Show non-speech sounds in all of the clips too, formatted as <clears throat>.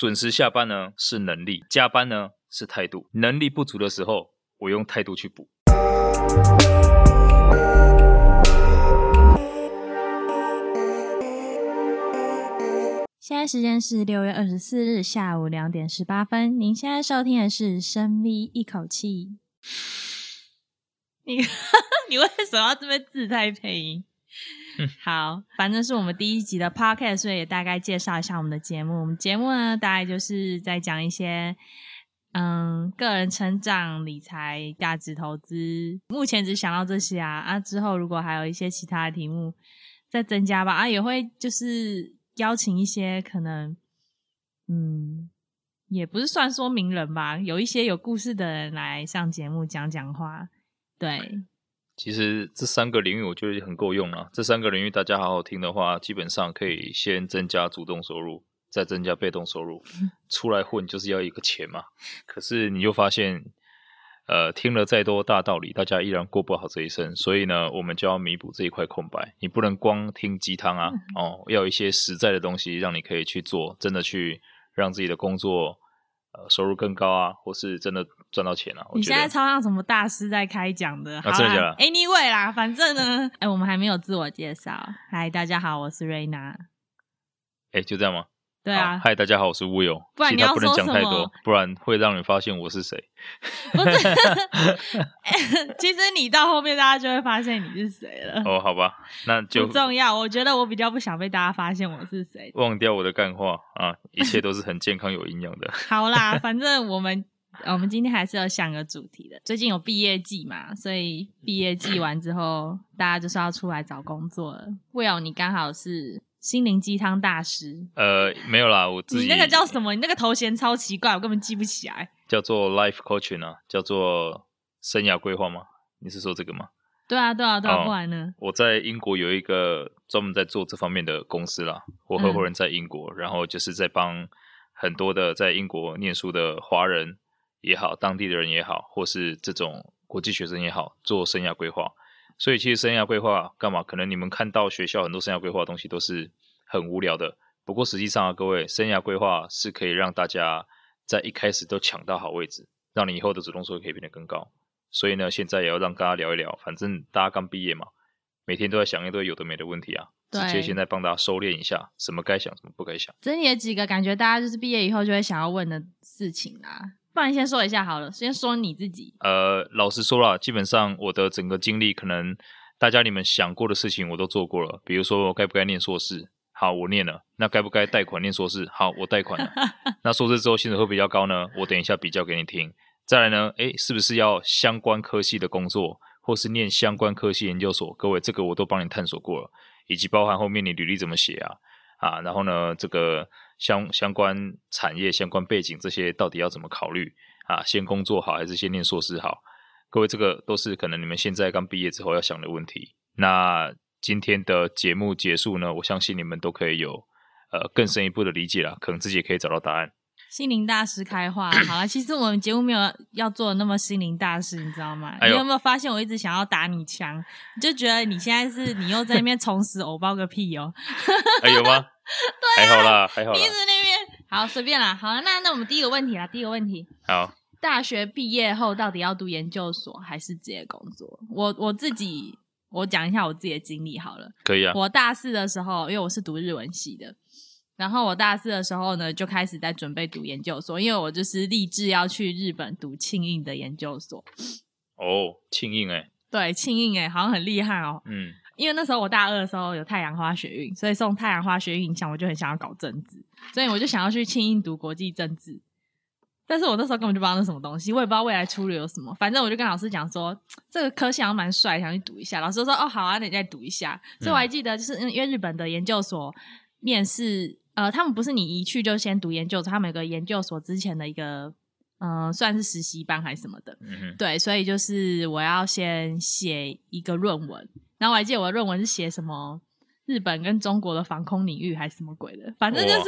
准时下班呢是能力，加班呢是态度。能力不足的时候，我用态度去补。现在时间是六月二十四日下午两点十八分。您现在收听的是深 V 一口气。你 <laughs> 你为什么要这么自带配音？<laughs> 好，反正是我们第一集的 podcast，所以也大概介绍一下我们的节目。我们节目呢，大概就是在讲一些嗯个人成长、理财、价值投资。目前只想到这些啊啊，之后如果还有一些其他的题目再增加吧啊，也会就是邀请一些可能嗯也不是算说名人吧，有一些有故事的人来上节目讲讲话，对。其实这三个领域我觉得很够用了。这三个领域大家好好听的话，基本上可以先增加主动收入，再增加被动收入。<laughs> 出来混就是要一个钱嘛。可是你就发现，呃，听了再多大道理，大家依然过不好这一生。所以呢，我们就要弥补这一块空白。你不能光听鸡汤啊，哦，要一些实在的东西让你可以去做，真的去让自己的工作。呃，收入更高啊，或是真的赚到钱啊？你现在超像什么大师在开讲的？啊，真的假的？Anyway 啦，反正呢，哎、欸，我们还没有自我介绍。嗨，大家好，我是瑞娜。哎、欸，就这样吗？对啊，嗨，大家好，我是 Will。不然你要说什么？其他不能讲太多，不然会让你发现我是谁。不是，<laughs> 其实你到后面大家就会发现你是谁了。哦，好吧，那就不重要。我觉得我比较不想被大家发现我是谁。忘掉我的干话啊，一切都是很健康有营养的。好啦，反正我们我们今天还是要想个主题的。最近有毕业季嘛，所以毕业季完之后，大家就是要出来找工作了。Will，你刚好是。心灵鸡汤大师？呃，没有啦，我自己。你那个叫什么？你那个头衔超奇怪，我根本记不起来。叫做 life coaching 啊，叫做生涯规划吗？你是说这个吗？对啊，对啊，对啊，不然呢？我在英国有一个专门在做这方面的公司啦，我合伙人在英国，嗯、然后就是在帮很多的在英国念书的华人也好，当地的人也好，或是这种国际学生也好，做生涯规划。所以其实生涯规划干嘛？可能你们看到学校很多生涯规划的东西都是很无聊的。不过实际上啊，各位，生涯规划是可以让大家在一开始都抢到好位置，让你以后的主动收入可以变得更高。所以呢，现在也要让大家聊一聊。反正大家刚毕业嘛，每天都在想一堆有的没的问题啊。对。直接现在帮大家收敛一下，什么该想，什么不该想。整理了几个感觉大家就是毕业以后就会想要问的事情啊。不然先说一下好了，先说你自己。呃，老实说啦，基本上我的整个经历，可能大家你们想过的事情我都做过了。比如说，我该不该念硕士？好，我念了。那该不该贷款念硕士？好，我贷款了。<laughs> 那硕士之后薪水会比较高呢？我等一下比较给你听。再来呢，诶，是不是要相关科系的工作，或是念相关科系研究所？各位，这个我都帮你探索过了，以及包含后面你履历怎么写啊？啊，然后呢，这个。相相关产业、相关背景这些到底要怎么考虑啊？先工作好还是先念硕士好？各位，这个都是可能你们现在刚毕业之后要想的问题。那今天的节目结束呢，我相信你们都可以有呃更深一步的理解了，可能自己也可以找到答案。心灵大师开话，<coughs> 好了，其实我们节目没有要做的那么心灵大师，你知道吗？哎、你有没有发现我一直想要打你枪？你就觉得你现在是你又在那边重拾偶包个屁哦？还有吗？对、啊，还好啦，还好啦。你一直那边好随便啦，好，那那我们第一个问题啦，第一个问题，好，大学毕业后到底要读研究所还是直接工作？我我自己我讲一下我自己的经历好了，可以啊。我大四的时候，因为我是读日文系的，然后我大四的时候呢，就开始在准备读研究所，因为我就是立志要去日本读庆应的研究所。哦，庆应哎，对，庆应哎，好像很厉害哦。嗯。因为那时候我大二的时候有太阳花学运，所以受太阳花学运影响，我就很想要搞政治，所以我就想要去庆应读国际政治。但是我那时候根本就不知道那什么东西，我也不知道未来出路有什么。反正我就跟老师讲说，这个科系好像蛮帅，想去读一下。老师说：“哦，好啊，那你再读一下。”所以我还记得，就是因为日本的研究所面试，呃，他们不是你一去就先读研究所，他们有个研究所之前的一个，算是实习班还是什么的。嗯。对，所以就是我要先写一个论文。然后我还记得我的论文是写什么日本跟中国的防空领域还是什么鬼的，反正就是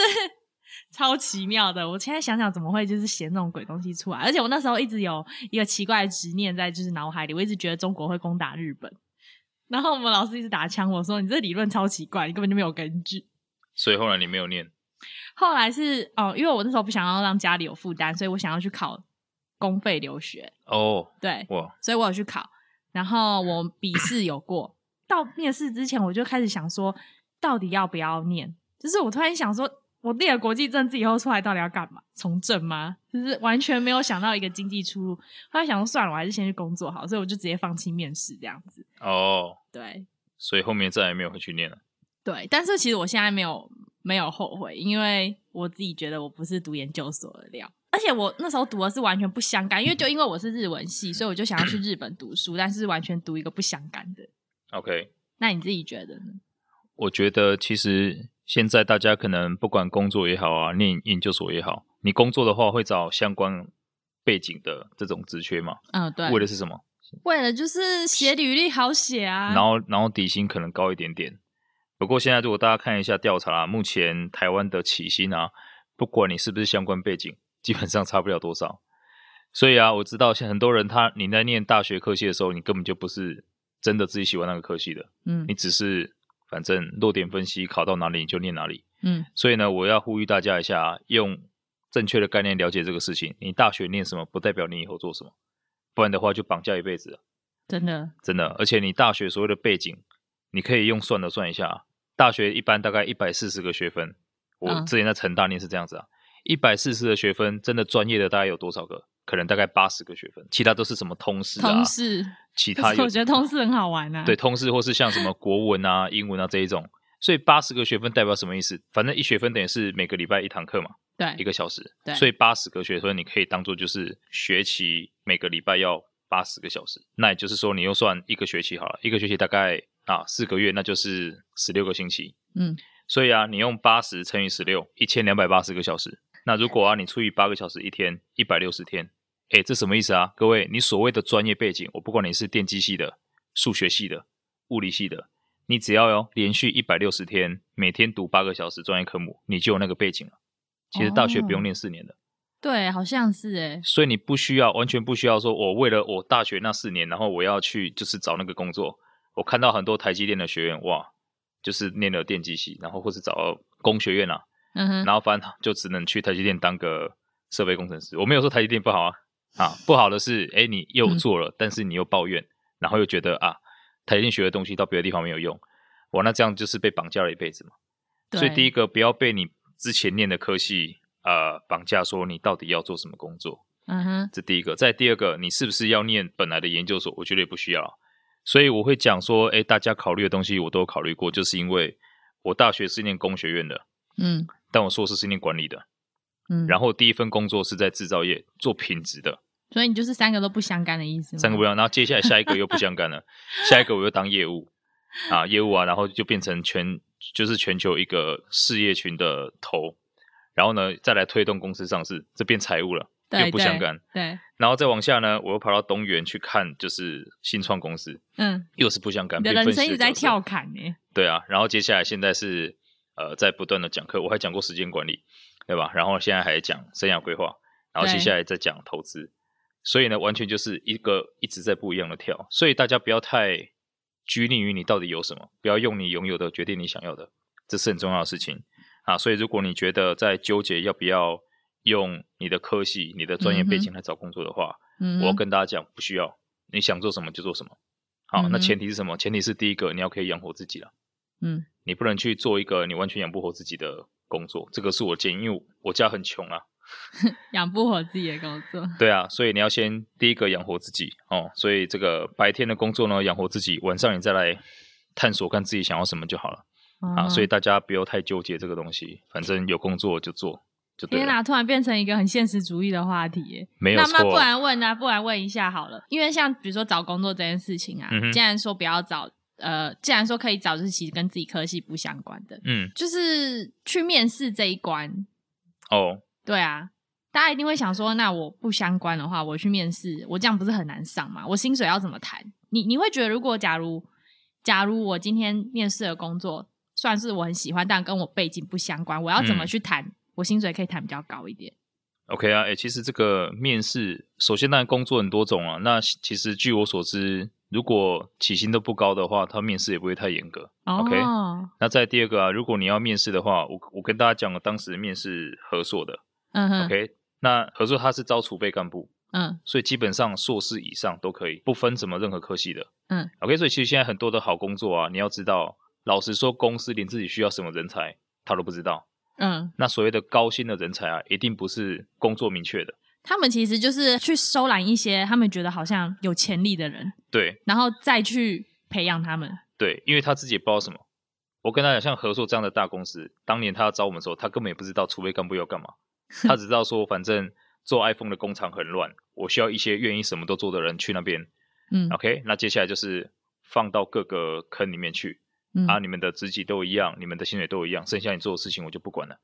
<laughs> 超奇妙的。我现在想想怎么会就是写那种鬼东西出来？而且我那时候一直有一个奇怪的执念在就是脑海里，我一直觉得中国会攻打日本。然后我们老师一直打枪我说：“你这理论超奇怪，你根本就没有根据。”所以后来你没有念？后来是哦，因为我那时候不想要让家里有负担，所以我想要去考公费留学。哦，对，哇，所以我有去考，然后我笔试有过。到面试之前，我就开始想说，到底要不要念？就是我突然想说，我念了国际政治以后出来，到底要干嘛？从政吗？就是完全没有想到一个经济出路。后来想说，算了，我还是先去工作好，所以我就直接放弃面试这样子。哦，对，所以后面再也没有回去念了。对，但是其实我现在没有没有后悔，因为我自己觉得我不是读研究所的料，而且我那时候读的是完全不相干，因为就因为我是日文系，所以我就想要去日本读书，但是完全读一个不相干的。OK，那你自己觉得呢？我觉得其实现在大家可能不管工作也好啊，念研究所也好，你工作的话会找相关背景的这种职缺嘛？嗯，对。为的是什么？为了就是写履历好写啊。然后，然后底薪可能高一点点。不过现在如果大家看一下调查啊，目前台湾的起薪啊，不管你是不是相关背景，基本上差不了多少。所以啊，我知道像很多人他你在念大学科系的时候，你根本就不是。真的自己喜欢那个科系的，嗯，你只是反正落点分析考到哪里你就念哪里，嗯，所以呢，我要呼吁大家一下，用正确的概念了解这个事情。你大学念什么，不代表你以后做什么，不然的话就绑架一辈子了。真的，真的，而且你大学所有的背景，你可以用算的算一下，大学一般大概一百四十个学分，我之前在成大念是这样子啊，一百四十个学分，真的专业的大概有多少个？可能大概八十个学分，其他都是什么通识啊？通识，其他我觉得通识很好玩啊。对，通识或是像什么国文啊、英文啊这一种，所以八十个学分代表什么意思？反正一学分等于是每个礼拜一堂课嘛，对，一个小时。对，所以八十个学分你可以当做就是学期每个礼拜要八十个小时，那也就是说你又算一个学期好了，一个学期大概啊四个月，那就是十六个星期。嗯，所以啊，你用八十乘以十六，一千两百八十个小时。那如果啊，你除以八个小时一天，一百六十天，诶，这什么意思啊？各位，你所谓的专业背景，我不管你是电机系的、数学系的、物理系的，你只要哟连续一百六十天，每天读八个小时专业科目，你就有那个背景了。其实大学不用念四年的。哦，对，好像是诶。所以你不需要，完全不需要说，我为了我大学那四年，然后我要去就是找那个工作。我看到很多台积电的学员，哇，就是念了电机系，然后或是找工学院啊。嗯哼，然后反正就只能去台积电当个设备工程师。我没有说台积电不好啊，啊，不好的是，哎，你又做了，嗯、但是你又抱怨，然后又觉得啊，台积电学的东西到别的地方没有用，哇，那这样就是被绑架了一辈子嘛。所以第一个，不要被你之前念的科系呃绑架，说你到底要做什么工作。嗯哼，这第一个。再第二个，你是不是要念本来的研究所？我觉得也不需要。所以我会讲说，哎，大家考虑的东西我都有考虑过，就是因为我大学是念工学院的，嗯。但我硕士是念管理的，嗯，然后第一份工作是在制造业做品质的，所以你就是三个都不相干的意思吗？三个不一样，然后接下来下一个又不相干了，<laughs> 下一个我又当业务啊，业务啊，然后就变成全就是全球一个事业群的头，然后呢再来推动公司上市，这变财务了，对又不相干，对，对然后再往下呢，我又跑到东元去看就是新创公司，嗯，又是不相干，你的人生一直在跳坎耶，对啊，然后接下来现在是。呃，在不断的讲课，我还讲过时间管理，对吧？然后现在还讲生涯规划，然后接下来再讲投资，所以呢，完全就是一个一直在不一样的跳。所以大家不要太拘泥于你到底有什么，不要用你拥有的决定你想要的，这是很重要的事情啊。所以如果你觉得在纠结要不要用你的科系、你的专业背景来找工作的话，嗯、我要跟大家讲，不需要，你想做什么就做什么。好，嗯、那前提是什么？前提是第一个，你要可以养活自己了。嗯。你不能去做一个你完全养不活自己的工作，这个是我建议，因为我家很穷啊，<laughs> 养不活自己的工作。对啊，所以你要先第一个养活自己哦。所以这个白天的工作呢，养活自己，晚上你再来探索看自己想要什么就好了、哦、啊。所以大家不要太纠结这个东西，反正有工作就做就对了。天哪，突然变成一个很现实主义的话题耶，没有不然问啊，不然问一下好了，因为像比如说找工作这件事情啊，嗯、既然说不要找。呃，既然说可以找，就是其实跟自己科系不相关的，嗯，就是去面试这一关。哦，对啊，大家一定会想说，那我不相关的话，我去面试，我这样不是很难上吗？我薪水要怎么谈？你你会觉得，如果假如假如我今天面试的工作算是我很喜欢，但跟我背景不相关，我要怎么去谈？薪水可以谈比较高一点。OK 啊，哎、欸，其实这个面试，首先当然工作很多种啊，那其实据我所知。如果起薪都不高的话，他面试也不会太严格。哦、OK，那再第二个啊，如果你要面试的话，我我跟大家讲了，当时面试合作的。嗯哼。OK，那合作他是招储备干部。嗯。所以基本上硕士以上都可以，不分什么任何科系的。嗯。OK，所以其实现在很多的好工作啊，你要知道，老实说，公司连自己需要什么人才他都不知道。嗯。那所谓的高薪的人才啊，一定不是工作明确的。他们其实就是去收揽一些他们觉得好像有潜力的人，对，然后再去培养他们。对，因为他自己也不知道什么。我跟他讲，像合硕这样的大公司，当年他要招我们的时候，他根本也不知道储备干部要干嘛，<laughs> 他只知道说，反正做 iPhone 的工厂很乱，我需要一些愿意什么都做的人去那边。嗯，OK，那接下来就是放到各个坑里面去，嗯、啊，你们的职级都一样，你们的薪水都一样，剩下你做的事情我就不管了。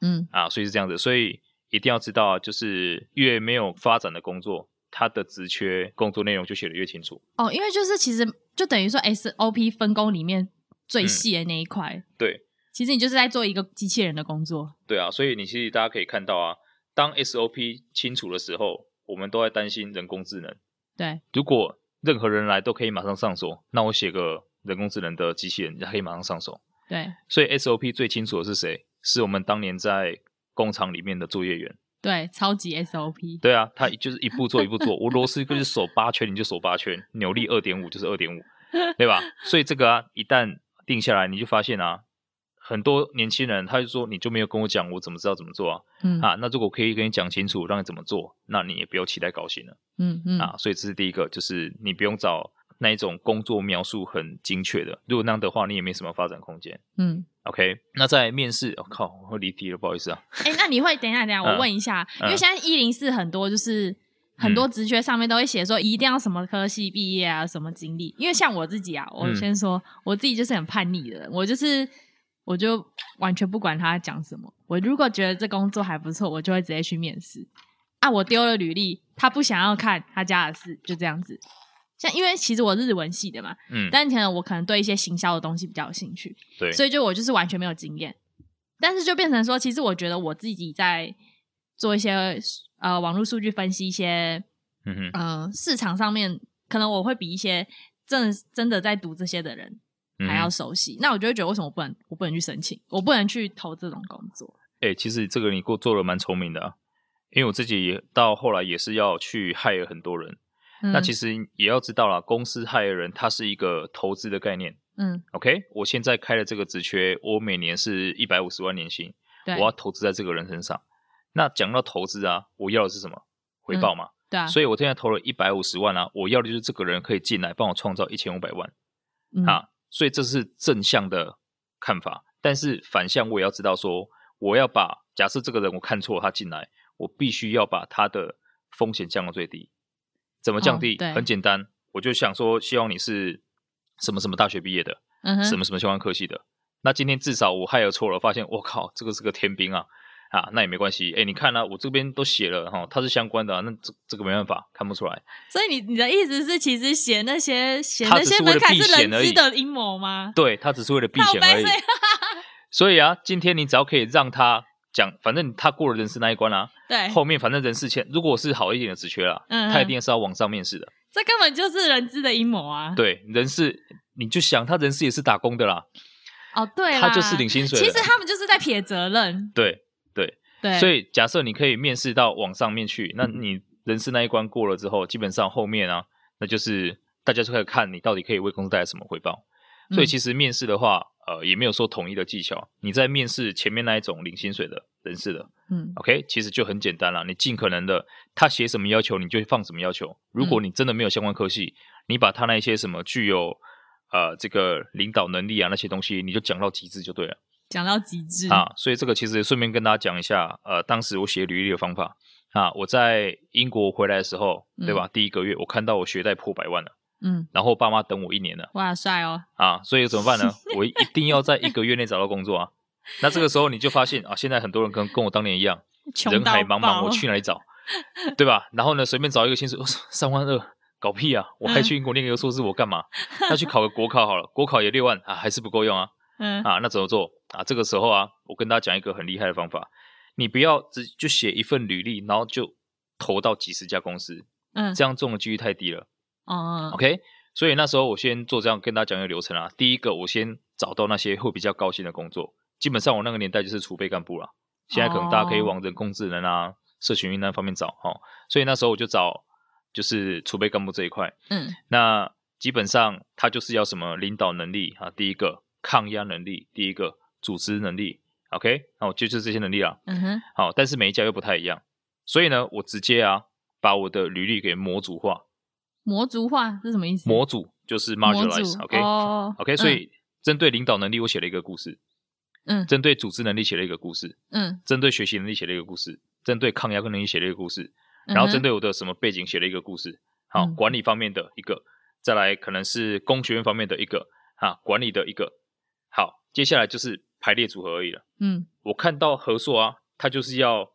嗯，啊，所以是这样子，所以。一定要知道啊，就是越没有发展的工作，它的职缺工作内容就写的越清楚。哦，因为就是其实就等于说 SOP 分工里面最细的那一块。嗯。对，其实你就是在做一个机器人的工作。对啊，所以你其实大家可以看到啊，当 SOP 清楚的时候，我们都在担心人工智能。对，如果任何人来都可以马上上手，那我写个人工智能的机器人，也可以马上上手。对，所以 SOP 最清楚的是谁？是我们当年在。工厂里面的作业员，对，超级 SOP，对啊，他就是一步做一步做，我螺丝就是手八圈，你就手八圈，扭力二点五就是二点五，对吧？所以这个啊，一旦定下来，你就发现啊，很多年轻人他就说，你就没有跟我讲，我怎么知道怎么做啊？嗯啊，那如果可以跟你讲清楚，让你怎么做，那你也不要期待高薪了，嗯嗯啊，所以这是第一个，就是你不用找那一种工作描述很精确的，如果那样的话，你也没什么发展空间，嗯。OK，那在面试，我、哦、靠，我会离题了，不好意思啊。哎、欸，那你会等一下，等一下，我问一下，嗯、因为现在一零四很多就是很多职缺上面都会写说一定要什么科系毕业啊，什么经历。因为像我自己啊，我先说、嗯、我自己就是很叛逆的人，我就是我就完全不管他讲什么，我如果觉得这工作还不错，我就会直接去面试。啊，我丢了履历，他不想要看他家的事，就这样子。像因为其实我日文系的嘛，嗯，但可能我可能对一些行销的东西比较有兴趣，对，所以就我就是完全没有经验，但是就变成说，其实我觉得我自己在做一些呃网络数据分析一些，嗯哼，呃市场上面可能我会比一些真的真的在读这些的人还要熟悉，嗯、那我就会觉得为什么我不能我不能去申请，我不能去投这种工作？哎、欸，其实这个你过做的蛮聪明的啊，因为我自己到后来也是要去 hire 很多人。那其实也要知道啦，公司 hire 人，它是一个投资的概念。嗯，OK，我现在开了这个职缺，我每年是一百五十万年薪，对，我要投资在这个人身上。那讲到投资啊，我要的是什么？回报嘛。嗯、对啊。所以我现在投了一百五十万啊，我要的就是这个人可以进来帮我创造一千五百万。嗯、啊，所以这是正向的看法。但是反向我也要知道说，我要把假设这个人我看错他进来，我必须要把他的风险降到最低。怎么降低？哦、很简单，我就想说，希望你是什么什么大学毕业的，嗯、什么什么相关科系的。那今天至少我 hire 错了，发现我靠，这个是个天兵啊啊，那也没关系。哎，你看啊，我这边都写了哈，它是相关的、啊，那这这个没办法看不出来。所以你你的意思是，其实写那些写那些门槛是人资的阴谋吗？对，他只是为了避险而已。所以啊，今天你只要可以让他。讲，反正他过了人事那一关啊，对，后面反正人事签，如果是好一点的职缺啦，嗯，他一定是要往上面试的。这根本就是人资的阴谋啊！对，人事你就想，他人事也是打工的啦。哦，对，他就是领薪水。其实他们就是在撇责任。对对对，所以假设你可以面试到往上面去，那你人事那一关过了之后，基本上后面啊，那就是大家就开始看你到底可以为公司带来什么回报。所以其实面试的话。呃，也没有说统一的技巧。你在面试前面那一种领薪水的人士的，嗯，OK，其实就很简单了。你尽可能的，他写什么要求，你就放什么要求。如果你真的没有相关科系，嗯、你把他那些什么具有呃这个领导能力啊那些东西，你就讲到极致就对了。讲到极致啊，所以这个其实顺便跟大家讲一下，呃，当时我写履历的方法啊，我在英国回来的时候，对吧？嗯、第一个月我看到我学贷破百万了。嗯，然后爸妈等我一年了，哇，帅哦！啊，所以怎么办呢？<laughs> 我一定要在一个月内找到工作啊。那这个时候你就发现啊，现在很多人跟跟我当年一样，人海茫茫，我去哪里找？对吧？然后呢，随便找一个薪水，<laughs> 三万二，搞屁啊！我还去英国念个硕士，我干嘛？那去考个国考好了，国考也六万啊，还是不够用啊。嗯啊，那怎么做啊？这个时候啊，我跟大家讲一个很厉害的方法，你不要只就写一份履历，然后就投到几十家公司，嗯，这样中的几率太低了。哦，嗯，OK，所以那时候我先做这样跟大家讲一个流程啊。第一个，我先找到那些会比较高薪的工作。基本上我那个年代就是储备干部了。现在可能大家可以往人工智能啊、哦、社群运营方面找哈、哦。所以那时候我就找就是储备干部这一块。嗯，那基本上他就是要什么领导能力啊，第一个抗压能力，第一个组织能力。OK，好，就是这些能力啦。嗯哼，好，但是每一家又不太一样。所以呢，我直接啊把我的履历给模组化。模组化是什么意思？模组就是 modularize，OK，OK，、okay? 哦 okay, 所以针对领导能力，我写了一个故事。嗯。针对组织能力写了一个故事。嗯。针对学习能力写了一个故事。针对抗压能力写了一个故事。然后针对我的什么背景写了一个故事。好，管理方面的一个，再来可能是工学院方面的一个，啊，管理的一个。好，接下来就是排列组合而已了。嗯。我看到何硕啊，他就是要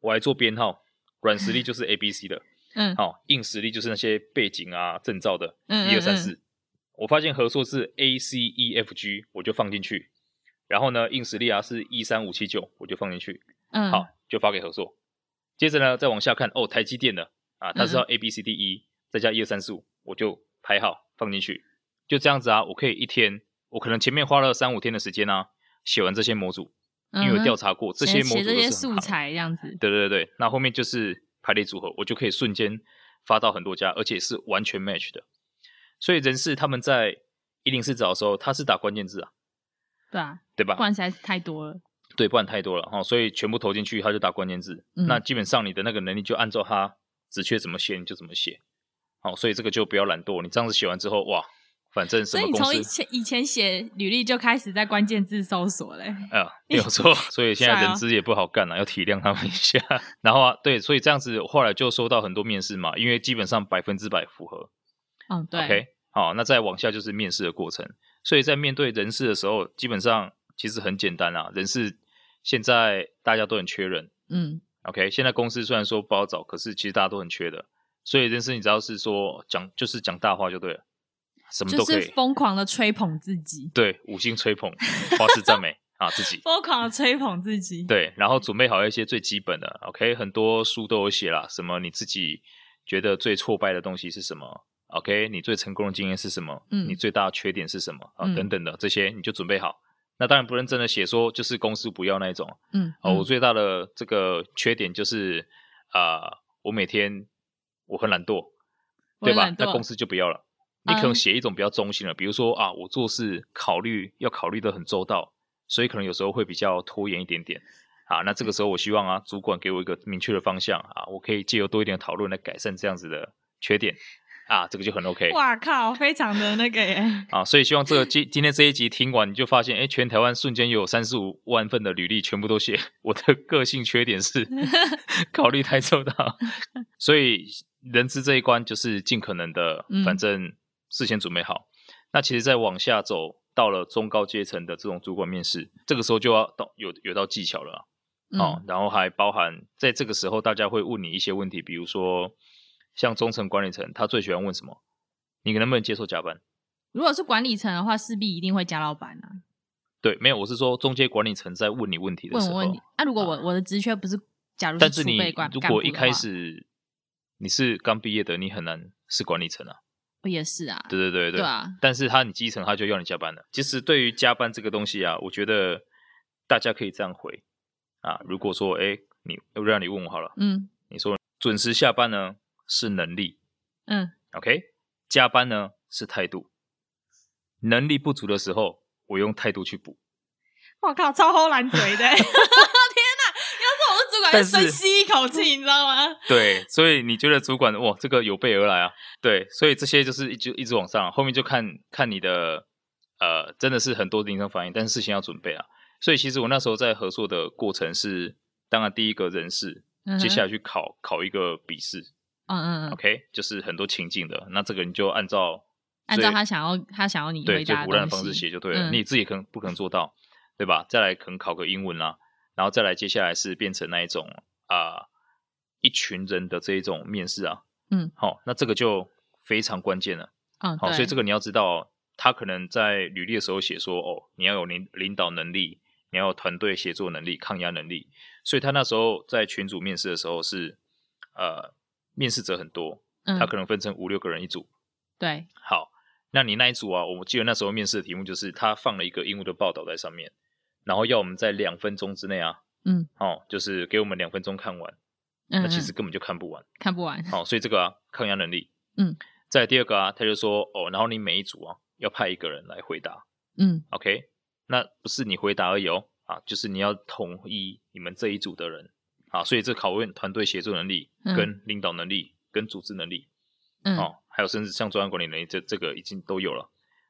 我来做编号，软实力就是 A、B、C 的。嗯，好，硬实力就是那些背景啊、证照的，一二三四。我发现合作是 A C E F G，我就放进去。然后呢，硬实力啊是一三五七九，我就放进去。嗯，好，就发给合作。接着呢，再往下看，哦，台积电的啊，它是要 A B C D E，再加一二三四五，我就排好放进去。就这样子啊，我可以一天，我可能前面花了三五天的时间啊，写完这些模组，因为我调查过这些模组这些素材这样子。对对对对，那后面就是。排列组合，我就可以瞬间发到很多家，而且是完全 match 的。所以人事他们在一零四找的时候，他是打关键字啊，对啊，对吧？不然实在是太多了，对，不然太多了哈。所以全部投进去，他就打关键字。嗯、那基本上你的那个能力就按照他职缺怎么写，你就怎么写。好，所以这个就不要懒惰。你这样子写完之后，哇！反正什么公司，所以你从以前以前写履历就开始在关键字搜索嘞。<laughs> 啊，没有错。<laughs> 所以现在人资也不好干了，要体谅他们一下。<laughs> 然后啊，对，所以这样子后来就收到很多面试嘛，因为基本上百分之百符合。嗯，对。OK，好，那再往下就是面试的过程。所以在面对人事的时候，基本上其实很简单啊。人事现在大家都很缺人。嗯。OK，现在公司虽然说不好找，可是其实大家都很缺的。所以人事你只要是说讲，就是讲大话就对了。什么都可以，就是疯狂的吹捧自己，对，五星吹捧，花式赞美啊，自己 <laughs> 疯狂的吹捧自己，对，然后准备好一些最基本的，OK，很多书都有写啦，什么你自己觉得最挫败的东西是什么？OK，你最成功的经验是什么？嗯，你最大的缺点是什么？啊，等等的这些你就准备好。那当然不能真的写说就是公司不要那一种，嗯，哦，我最大的这个缺点就是啊，我每天我很懒惰，对吧？那公司就不要了。你可能写一种比较中性的，比如说啊，我做事考虑要考虑的很周到，所以可能有时候会比较拖延一点点。啊，那这个时候我希望啊，主管给我一个明确的方向啊，我可以借由多一点的讨论来改善这样子的缺点。啊，这个就很 OK。哇靠，非常的那个耶。啊，所以希望这个今今天这一集听完，你就发现，哎，全台湾瞬间有三十五万份的履历，全部都写我的个性缺点是 <laughs> 考虑太周到。<laughs> 所以人资这一关就是尽可能的，反正。事先准备好，那其实再往下走，到了中高阶层的这种主管面试，这个时候就要到有有到技巧了，啊，嗯，哦，然后还包含在这个时候，大家会问你一些问题，比如说像中层管理层，他最喜欢问什么？你能不能接受加班？如果是管理层的话，势必一定会加老板啊。对，没有，我是说中阶管理层在问你问题的时候，问我问题。那，啊，如果我我的职缺不是，假如是但是你如果一开始你是刚毕业的，你很难是管理层啊。也是啊，对对对对，对啊。但是他你基层他就要你加班了。其实对于加班这个东西啊，我觉得大家可以这样回啊。如果说哎，你要让你问我好了，嗯，你说准时下班呢是能力，嗯，OK，加班呢是态度。能力不足的时候，我用态度去补。我靠，超齁难嘴的。<laughs> 但是深吸一口气，你知道吗？对，所以你觉得主管哇，这个有备而来啊？对，所以这些就是一直一直往上，后面就看看你的呃，真的是很多临场反应，但是事先要准备啊。所以其实我那时候在合作的过程是，当然第一个人事，嗯、接下来去考考一个笔试，嗯嗯嗯，OK，就是很多情境的，那这个你就按照按照他想要他想要你对最胡乱的方式写就对了，嗯、你自己可能不可能做到，对吧？再来可能考个英文啦。然后再来，接下来是变成那一种啊、呃，一群人的这一种面试啊，嗯，好、哦，那这个就非常关键了，嗯，好，所以这个你要知道，他可能在履历的时候写说，哦，你要有领领导能力，你要有团队协作能力、抗压能力，所以他那时候在群组面试的时候是，呃，面试者很多，嗯，他可能分成五六个人一组，对，好，那你那一组啊，我记得那时候面试的题目就是他放了一个英文的报道在上面，然后要我们在两分钟之内啊，嗯，哦，就是给我们两分钟看完，嗯，那其实根本就看不完，看不完。好，所以这个啊，抗压能力，嗯，再第二个啊，他就说哦，然后你每一组啊要派一个人来回答，嗯，OK，那不是你回答而已哦，啊，就是你要统一你们这一组的人。啊，所以这考验团队协作能力、跟领导能力、嗯、跟组织能力，嗯，哦，还有甚至像专案管理能力，这这个已经都有了，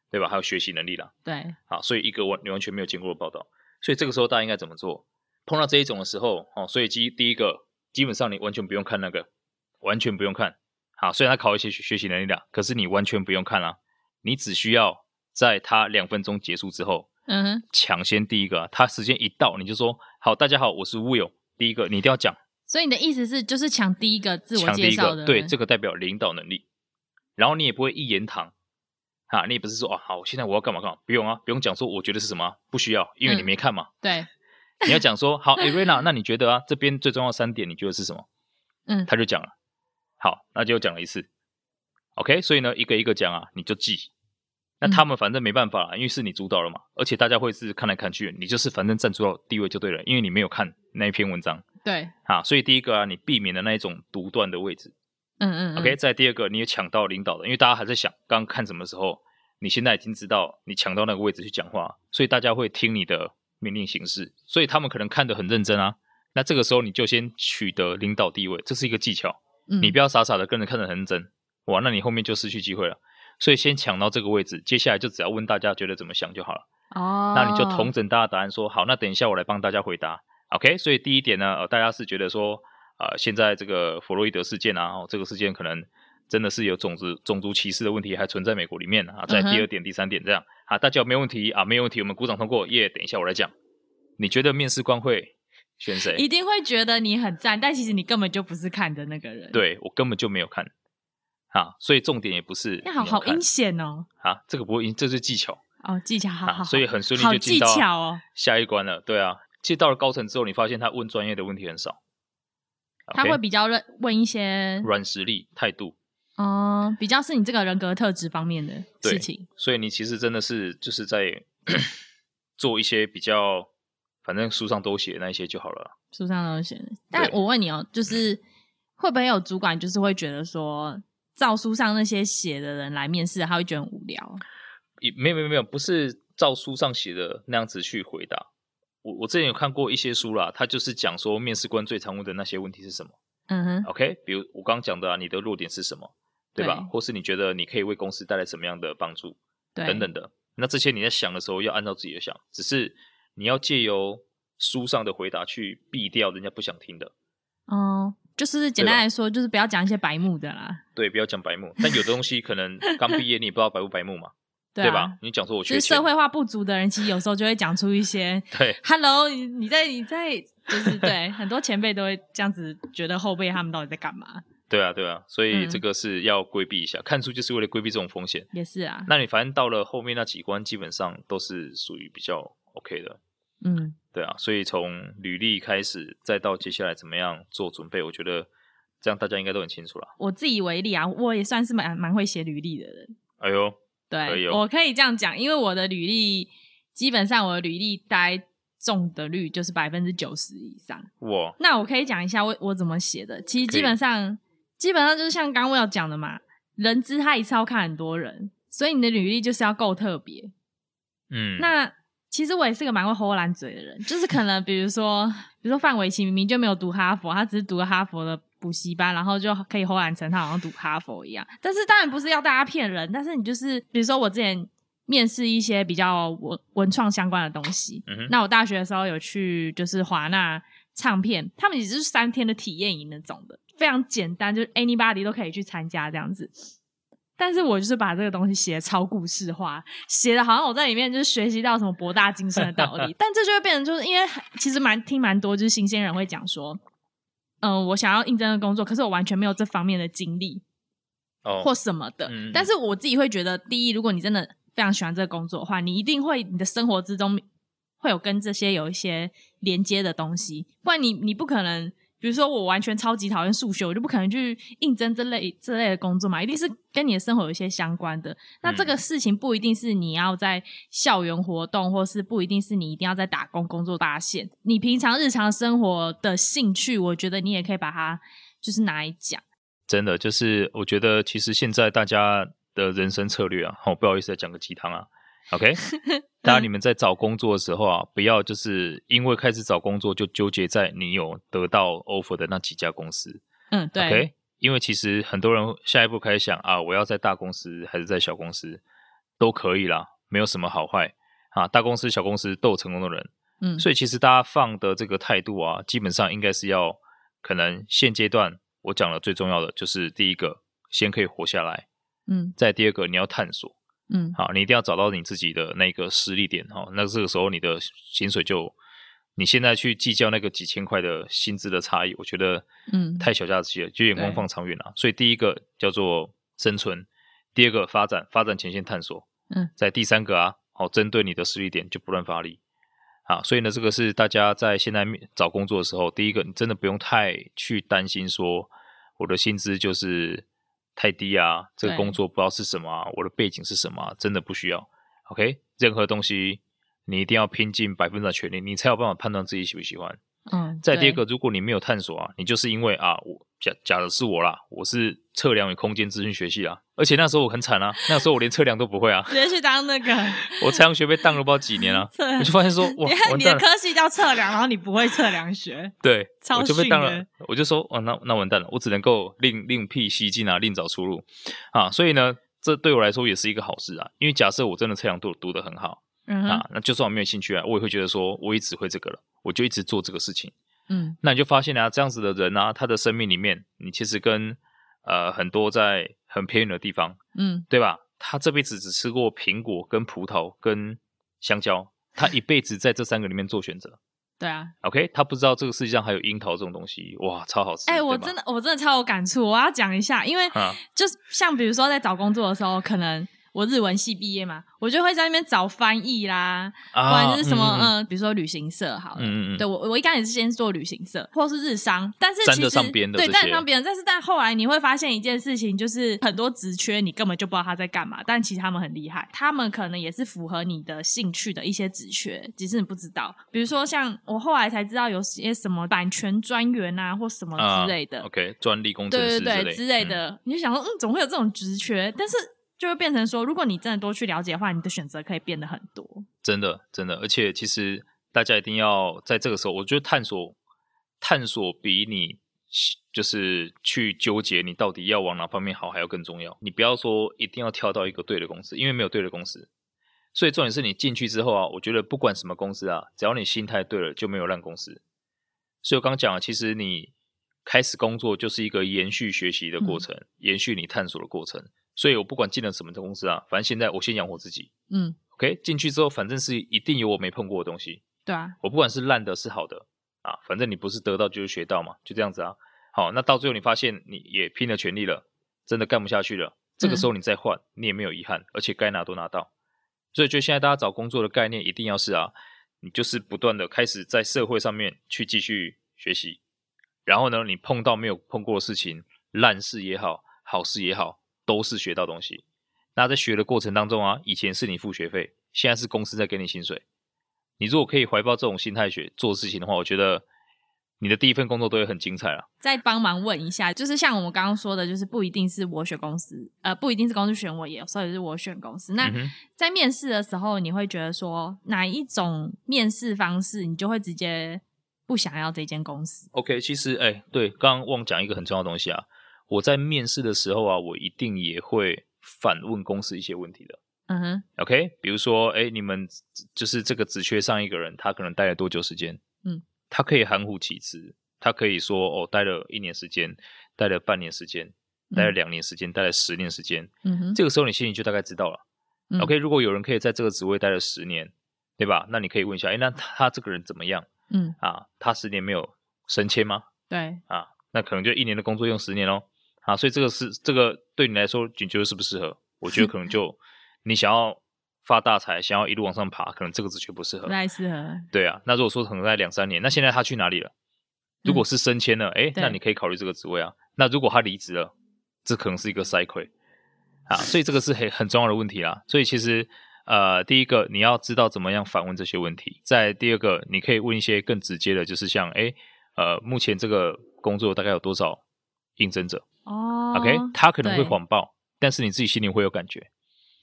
对吧？还有学习能力了，对，好，所以一个完你完全没有见过的报道，所以这个时候大家应该怎么做？碰到这一种的时候，哦，所以基第一个基本上你完全不用看那个，完全不用看，好，虽然他考一些学习能力的，可是你完全不用看啊，你只需要在他两分钟结束之后，嗯哼，抢先第一个，他时间一到你就说，好，大家好，我是 Will。第一个你一定要讲，所以你的意思是就是抢第一个自我介绍的，抢第一个，对，这个代表领导能力。然后你也不会一言堂，哈，你也不是说啊，好，现在我要干嘛干嘛，不用啊，不用讲说我觉得是什么，不需要，因为你没看嘛。嗯、对，你要讲说好，Irina，那你觉得啊，这边最重要的三点，你觉得是什么？嗯，他就讲了，好，那就讲了一次，OK，所以呢，一个一个讲啊，你就记。那他们反正没办法啦，因为是你主导了嘛，而且大家会是看来看去，你就是反正占主导地位就对了，因为你没有看那一篇文章。对，啊，所以第一个啊，你避免了那一种独断的位置。嗯，嗯嗯。OK，再第二个，你也抢到领导的，因为大家还在想刚刚看什么时候，你现在已经知道你抢到那个位置去讲话，所以大家会听你的命令行事，所以他们可能看得很认真啊。那这个时候你就先取得领导地位，这是一个技巧。嗯。你不要傻傻的跟着看得很认真，哇，那你后面就失去机会了。所以先抢到这个位置，接下来就只要问大家觉得怎么想就好了。哦，那你就统整大家答案说，说好，那等一下我来帮大家回答。OK，所以第一点呢，呃，大家是觉得说，呃，现在这个弗洛伊德事件啊，哦，这个事件可能真的是有种族种族歧视的问题还存在美国里面啊。在第二点、嗯、第三点这样啊，大家有没有问题啊？没有问题，我们鼓掌通过。耶、yeah，等一下我来讲。你觉得面试官会选谁？一定会觉得你很赞，但其实你根本就不是看的那个人。对，我根本就没有看。啊，所以重点也不是，那好好阴险哦。啊，这个不会阴，这是技巧哦，技巧好好，好。所以很顺利就进到下一关了。哦、对啊，其实到了高层之后，你发现他问专业的问题很少，他会比较认问一些软实力、态度，哦、嗯，比较是你这个人格特质方面的事情。所以你其实真的是就是在 <coughs> 做一些比较，反正书上都写那一些就好了。书上都写，但我问你哦，就是会不会有主管就是会觉得说？照书上那些写的人来面试，他会觉得很无聊。也没有没有没有，不是照书上写的那样子去回答。我我之前有看过一些书啦，他就是讲说面试官最常问的那些问题是什么。嗯哼。OK，比如我刚刚讲的啊，你的弱点是什么，对吧？对。或是你觉得你可以为公司带来什么样的帮助，对，等等的。那这些你在想的时候要按照自己的想，只是你要借由书上的回答去避掉人家不想听的。哦。就是简单来说，就是不要讲一些白目的啦。对，不要讲白目。但有的东西可能刚毕业，你也不知道白不白目嘛，对，啊、对吧？你讲说我缺钱，其实社会化不足的人，其实有时候就会讲出一些 <laughs> <laughs> 对。Hello，你你在你在，就是对 <laughs> 很多前辈都会这样子觉得后辈他们到底在干嘛？对啊，对啊，所以这个是要规避一下。嗯、看书就是为了规避这种风险。也是啊。那你反正到了后面那几关，基本上都是属于比较 OK 的。嗯，对啊。所以从履历开始，再到接下来怎么样做准备，我觉得。这样大家应该都很清楚了。我自以为例啊，我也算是蛮蛮会写履历的人。哎呦，对，我可以这样讲，因为我的履历基本上我的履历待中的率就是百分之九十以上。我，那我可以讲一下我我怎么写的。其实基本上基本上就是像刚刚我要讲的嘛，人资他一次要看很多人，所以你的履历就是要够特别。嗯，那其实我也是个蛮会唬烂嘴的人，就是可能比如说，比如说范玮琪明明就没有读哈佛，他只是读了哈佛的。补习班，然后就可以后来成他好像读哈佛一样。但是当然不是要大家骗人，但是你就是比如说我之前面试一些比较文文创相关的东西，嗯，那我大学的时候有去就是华纳唱片，他们也就是三天的体验营那种的，非常简单，就是 anybody 都可以去参加这样子。但是我就是把这个东西写的超故事化，写的好像我在里面就是学习到什么博大精深的道理，<laughs> 但这就会变成就是因为其实蛮听蛮多就是新鲜人会讲说。嗯、呃，我想要应征的工作，可是我完全没有这方面的经历，哦，或什么的。嗯、但是我自己会觉得，第一，如果你真的非常喜欢这个工作的话，你一定会你的生活之中会有跟这些有一些连接的东西，不然你你不可能，比如说我完全超级讨厌数学，我就不可能去应征这类这类的工作嘛，一定是跟你的生活有一些相关的。那这个事情不一定是你要在校园活动，或是不一定是你一定要在打工工作发现。你平常日常生活的兴趣，我觉得你也可以把它就是拿来讲。真的，就是我觉得其实现在大家的人生策略啊，好，不好意思，再讲个鸡汤啊。OK，<laughs> 当然你们在找工作的时候啊，不要就是因为开始找工作就纠结在你有得到 offer 的那几家公司。嗯，对。OK，因为其实很多人下一步开始想啊，我要在大公司还是在小公司都可以啦，没有什么好坏啊。大公司、小公司都有成功的人。嗯，所以其实大家放的这个态度啊，基本上应该是要可能现阶段我讲的最重要的就是第一个，先可以活下来。嗯，再第二个你要探索。嗯，好，你一定要找到你自己的那个实力点哈。那这个时候你的薪水就，你现在去计较那个几千块的薪资的差异，我觉得嗯太小家子气了，就眼光放长远了。所以第一个叫做生存，第二个发展，发展前线探索，嗯，在第三个啊，好，针对你的实力点就不断发力。啊，所以呢，这个是大家在现在找工作的时候，第一个你真的不用太去担心说我的薪资就是。太低啊！这个工作不知道是什么啊，我的背景是什么啊？真的不需要。OK，任何东西你一定要拼尽百分之的全力，你才有办法判断自己喜不喜欢。嗯。再第二个，如果你没有探索啊，你就是因为啊，我假假的是我啦，我是测量与空间资讯学系啦，而且那时候我很惨啊，<laughs> 那时候我连测量都不会啊，直接去当那个，<laughs> 我测量学被当了不知道几年啊，<laughs> 我就发现说，哇，你看你的科系叫测量，然后你不会测量学，对，我就被当了，我就说，哦，那那完蛋了，我只能够另另辟蹊径啊，另找出路。啊，所以呢，这对我来说也是一个好事啊，因为假设我真的测量读读得很好，嗯啊，那就算我没有兴趣啊，我也会觉得说，我也只会这个了，我就一直做这个事情。嗯，那你就发现啊，这样子的人啊，他的生命里面，你其实跟呃很多在很偏远的地方，嗯，对吧？他这辈子只吃过苹果、跟葡萄、跟香蕉，他一辈子在这三个里面做选择。<laughs> 对啊，OK，他不知道这个世界上还有樱桃这种东西，哇，超好吃！哎、欸，我真的，我真的超有感触，我要讲一下，因为就像比如说在找工作的时候，可能。我日文系毕业嘛，我就会在那边找翻译啦，不然就是什么嗯，嗯，比如说旅行社好了，嗯嗯对我我一开始是先做旅行社或是日商，但是其实对，但上边，但是但后来你会发现一件事情，就是很多职缺你根本就不知道他在干嘛，但其实他们很厉害，他们可能也是符合你的兴趣的一些职缺，只是你不知道。比如说像我后来才知道有些什么版权专员啊，或什么之类的、啊、，OK，专利工程师对对对之类的，嗯、你就想说嗯，怎么会有这种职缺？但是。就会变成说，如果你真的多去了解的话，你的选择可以变得很多。真的，真的，而且其实大家一定要在这个时候，我觉得探索，探索比你就是去纠结你到底要往哪方面好还要更重要。你不要说一定要跳到一个对的公司，因为没有对的公司。所以重点是你进去之后啊，我觉得不管什么公司啊，只要你心态对了，就没有烂公司。所以我刚讲了，其实你开始工作就是一个延续学习的过程，嗯、延续你探索的过程。所以我不管进了什么的公司啊，反正现在我先养活自己。嗯，OK，进去之后反正是一定有我没碰过的东西。对啊，我不管是烂的，是好的啊，反正你不是得到就是学到嘛，就这样子啊。好，那到最后你发现你也拼了全力了，真的干不下去了，这个时候你再换，你也没有遗憾，而且该拿都拿到。所以就现在大家找工作的概念一定要是啊，你就是不断的开始在社会上面去继续学习，然后呢，你碰到没有碰过的事情，烂事也好，好事也好。都是学到东西。那在学的过程当中啊，以前是你付学费，现在是公司在给你薪水。你如果可以怀抱这种心态学做事情的话，我觉得你的第一份工作都会很精彩了。再帮忙问一下，就是像我们刚刚说的，就是不一定是我选公司，呃，不一定是公司选我，也有时候也是我选公司。那在面试的时候，你会觉得说哪一种面试方式，你就会直接不想要这间公司？OK，其实哎、欸，对，刚刚忘讲一个很重要的东西啊。我在面试的时候啊，我一定也会反问公司一些问题的。嗯哼，OK，比如说，哎，你们就是这个职缺上一个人，他可能待了多久时间？嗯，他可以含糊其辞，他可以说哦，待了一年时间，待了半年时间，待了两年时间，嗯、待了十年时间。嗯哼，这个时候你心里就大概知道了。嗯、OK，如果有人可以在这个职位待了十年，对吧？那你可以问一下，哎，那他这个人怎么样？嗯，啊，他十年没有升迁吗？对，啊，那可能就一年的工作用十年哦。啊，所以这个是这个对你来说，你觉得适不适合？我觉得可能就你想要发大财，想要一路往上爬，可能这个职缺不适合。不太适合。对啊，那如果说可能在两三年，那现在他去哪里了？如果是升迁了，哎、嗯，那你可以考虑这个职位啊。那如果他离职了，这可能是一个赛亏啊。所以这个是很很重要的问题啦。所以其实呃，第一个你要知道怎么样反问这些问题。再第二个，你可以问一些更直接的，就是像哎呃，目前这个工作大概有多少应征者？哦，OK，他可能会谎报，但是你自己心里会有感觉。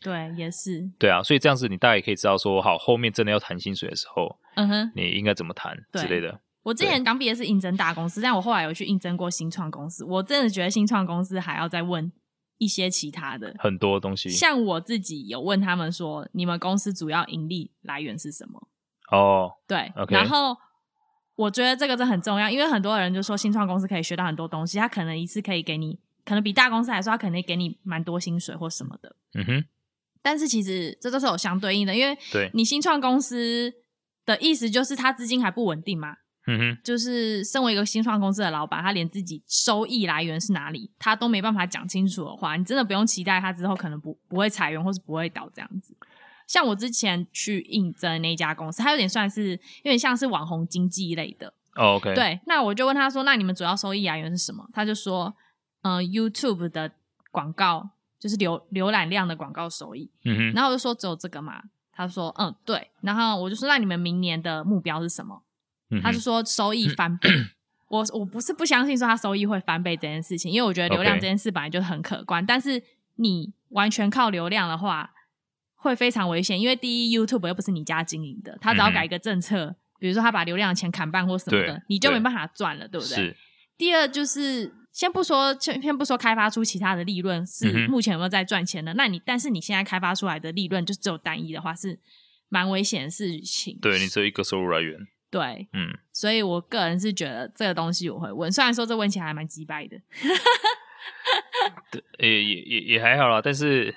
对，也是。对啊，所以这样子你大概也可以知道说，好，后面真的要谈薪水的时候，嗯哼，你应该怎么谈之类的。我之前刚毕业是应征大公司，但我后来有去应征过新创公司。我真的觉得新创公司还要再问一些其他的很多东西。像我自己有问他们说，你们公司主要盈利来源是什么？哦，对，okay. 然后我觉得这个真很重要，因为很多人就说新创公司可以学到很多东西，他可能一次可以给你，可能比大公司来说，他可能给你蛮多薪水或什么的。嗯哼。但是其实这都是有相对应的，因为你新创公司的意思就是他资金还不稳定嘛。嗯哼，就是身为一个新创公司的老板，他连自己收益来源是哪里，他都没办法讲清楚的话，你真的不用期待他之后可能不不会裁员或是不会倒这样子。像我之前去应征那家公司，它有点算是有点像是网红经济类的。Oh, OK，对，那我就问他说：“那你们主要收益来源是什么？”他就说：“嗯、呃，YouTube 的广告就是浏浏览量的广告收益。”嗯哼，然后我就说：“只有这个嘛？”他说：“嗯，对。”然后我就说：“那你们明年的目标是什么？”他就说收益翻倍，<clears throat> 我我不是不相信说他收益会翻倍这件事情，因为我觉得流量这件事本来就很可观.但是你完全靠流量的话会非常危险，因为第一 YouTube 又不是你家经营的，他只要改一个政策，嗯、比如说他把流量的钱砍半或什么的，你就没办法赚了，对，对不对？第二就是先不说先先不说开发出其他的利润是目前有没有在赚钱的，嗯、那你但是你现在开发出来的利润就只有单一的话是蛮危险的事情，对你只有一个收入来源。对，嗯，所以我个人是觉得这个东西我会问，虽然说这问起来还蛮鸡掰的，<laughs> 对，也也也也还好啦。但是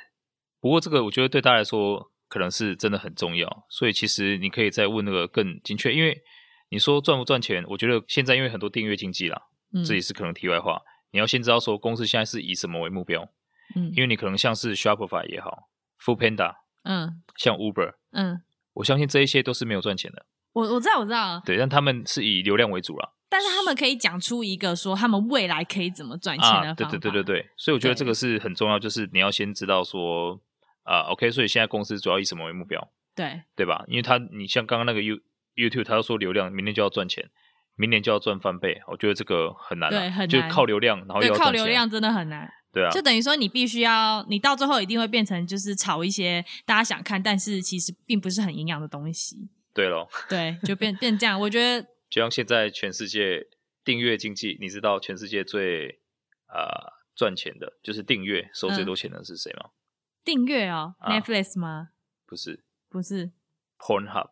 不过这个我觉得对大家来说可能是真的很重要，所以其实你可以再问那个更精确，因为你说赚不赚钱，我觉得现在因为很多订阅经济啦，嗯，这也是可能题外话，你要先知道说公司现在是以什么为目标，嗯，因为你可能像是 Shopify 也好，Foodpanda，嗯，像 Uber，嗯，我相信这一些都是没有赚钱的。我我知道我知道，对，但他们是以流量为主啦。但是他们可以讲出一个说他们未来可以怎么赚钱的方法。啊，对对对对对，所以我觉得这个是很重要，就是你要先知道说啊，OK，所以现在公司主要以什么为目标？对对吧？因为他你像刚刚那个 You YouTube，他说流量明年就要赚钱，明年就要赚翻倍，我觉得这个很难，对，很难，就靠流量，然后要靠流量真的很难。对啊，就等于说你必须要，你到最后一定会变成就是炒一些大家想看，但是其实并不是很营养的东西。对咯，对，就变变这样。我觉得，<laughs> 就像现在全世界订阅经济，你知道全世界最呃赚钱的，就是订阅收最多钱的是谁吗？订阅哦，Netflix 吗？不是，不是，Pornhub。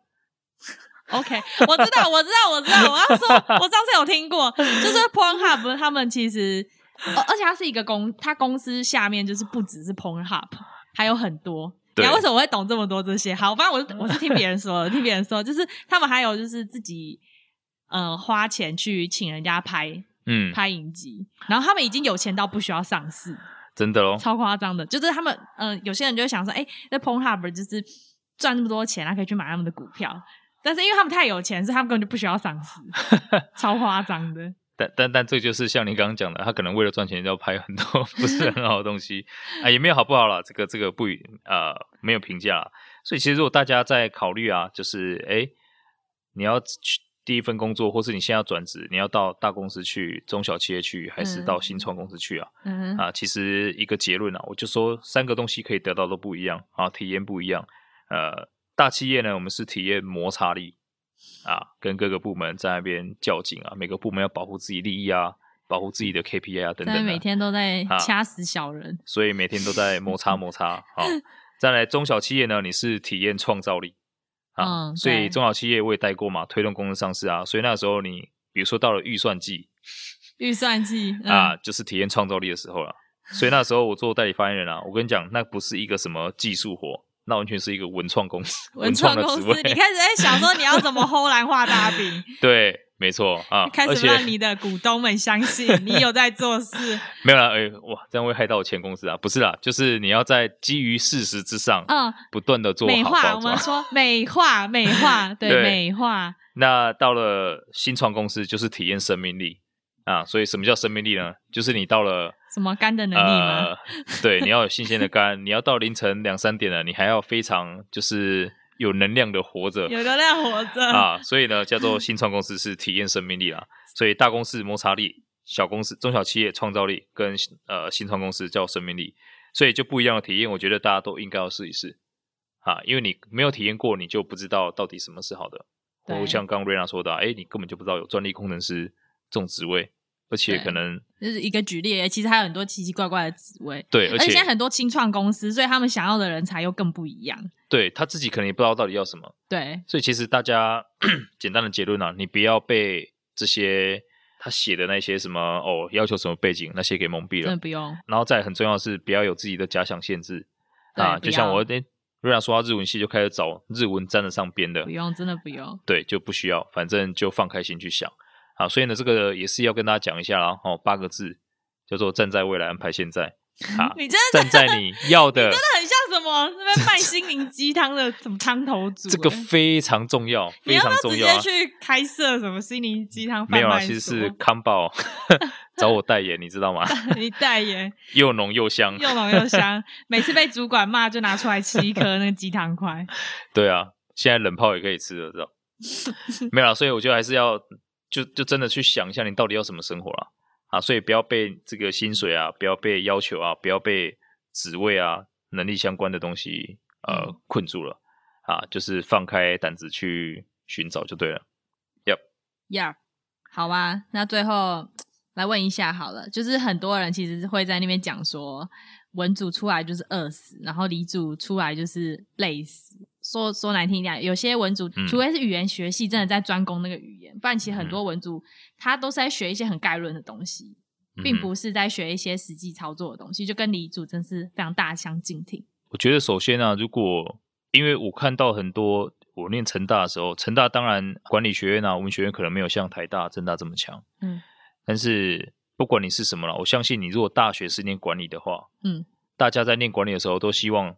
OK，我知道，我知道，我知道。<laughs> 我要说，我上次有听过，就是 Pornhub 他们其实，而且它是一个公，它公司下面就是不只是 Pornhub，还有很多。你对为什么我会懂这么多这些？好，反正我是我是听别人说的，<laughs> 听别人说，就是他们还有就是自己呃花钱去请人家拍，嗯，拍影集，然后他们已经有钱到不需要上市，真的哦，超夸张的。就是他们嗯、呃，有些人就会想说，哎、欸，那 Pornhub 就是赚那么多钱，他可以去买他们的股票，但是因为他们太有钱，所以他们根本就不需要上市，<laughs> 超夸张的。但但但这就是像你刚刚讲的，他可能为了赚钱就要拍很多 <laughs> 不是很好的东西啊，也没有好不好啦，这个这个不予呃没有评价。所以其实如果大家在考虑啊，就是哎，你要去第一份工作，或是你现在要转职，你要到大公司去、中小企业去，还是到新创公司去啊？嗯啊，其实一个结论啊，我就说三个东西可以得到都不一样啊，体验不一样。呃，大企业呢，我们是体验摩擦力。啊，跟各个部门在那边较劲啊，每个部门要保护自己利益啊，保护自己的 KPI 啊等等、啊。每天都在掐死小人，啊、所以每天都在摩擦 <laughs> 摩擦。好，再来中小企业呢，你是体验创造力啊，嗯、所以中小企业我也带过嘛，推动公司上市啊，所以那个时候你比如说到了预算季，<laughs> 预算季、嗯、啊，就是体验创造力的时候了。所以那时候我做代理发言人啊，我跟你讲，那不是一个什么技术活。那完全是一个文创公司，文创公司。你开始在想说你要怎么齁蓝画大饼？<laughs> 对，没错啊，开始让你的股东们相信 <laughs> 你有在做事。没有啦，哎、欸，哇，这样会害到我前公司啊？不是啦，就是你要在基于事实之上，嗯，不断的做好美化。我们说美化，美化，<laughs> 对，对美化。那到了新创公司，就是体验生命力啊。所以什么叫生命力呢？就是你到了什么肝的能力吗？呃、对，你要有新鲜的肝，你要到凌晨两三点了，你还要非常就是。有能量的活着，有能量活着啊，所以呢，叫做 <laughs> 新创公司是体验生命力啦。所以大公司摩擦力，小公司、中小企业创造力，跟呃新创公司叫生命力，所以就不一样的体验。我觉得大家都应该要试一试啊，因为你没有体验过，你就不知道到底什么是好的。我像刚刚瑞娜说的，哎，你根本就不知道有专利工程师这种职位。而且可能就是一个举例，其实还有很多奇奇怪怪的职位。对，而且，现在很多清创公司，所以他们想要的人才又更不一样。对，他自己可能也不知道到底要什么。对，所以其实大家 <clears throat> 简单的结论啊，你不要被这些他写的那些什么哦，要求什么背景那些给蒙蔽了。真的不用。然后再很重要的是，不要有自己的假想限制啊。就像我那瑞娜说到日文系，就开始找日文沾得上边的。不用，真的不用。对，就不需要，反正就放开心去想。啊，所以呢，这个也是要跟大家讲一下啦。哦，八个字叫做“站在未来，安排现在”。啊，你真的站在你要的，<laughs> 真的很像什么那边卖心灵鸡汤的什么汤头主。这个非常重要，非常重要、啊。直接去开设什么心灵鸡汤？没有啊，其实是康宝 <laughs> 找我代言，你知道吗？<laughs> 你代言又浓又香，又浓又香。每次被主管骂，就拿出来吃一颗那个鸡汤块。对啊，现在冷泡也可以吃了，知道？没有啊，所以我觉得还是要。就就真的去想一下，你到底要什么生活了啊，啊？所以不要被这个薪水啊，不要被要求啊，不要被职位啊、能力相关的东西呃、嗯、困住了啊！就是放开胆子去寻找就对了。Yep，呀，好吧，那最后来问一下好了，就是很多人其实会在那边讲说。文组出来就是饿死，然后理组出来就是累死。说说难听一点，有些文组，嗯、除非是语言学系，真的在专攻那个语言，不然其实很多文组他都是在学一些很概论的东西，嗯、并不是在学一些实际操作的东西，就跟理组真是非常大相径庭。我觉得首先呢、啊，如果因为我看到很多我念成大的时候，成大当然管理学院啊、文学院可能没有像台大、政大这么强，嗯，但是。不管你是什么了，我相信你。如果大学是念管理的话，嗯，大家在念管理的时候都希望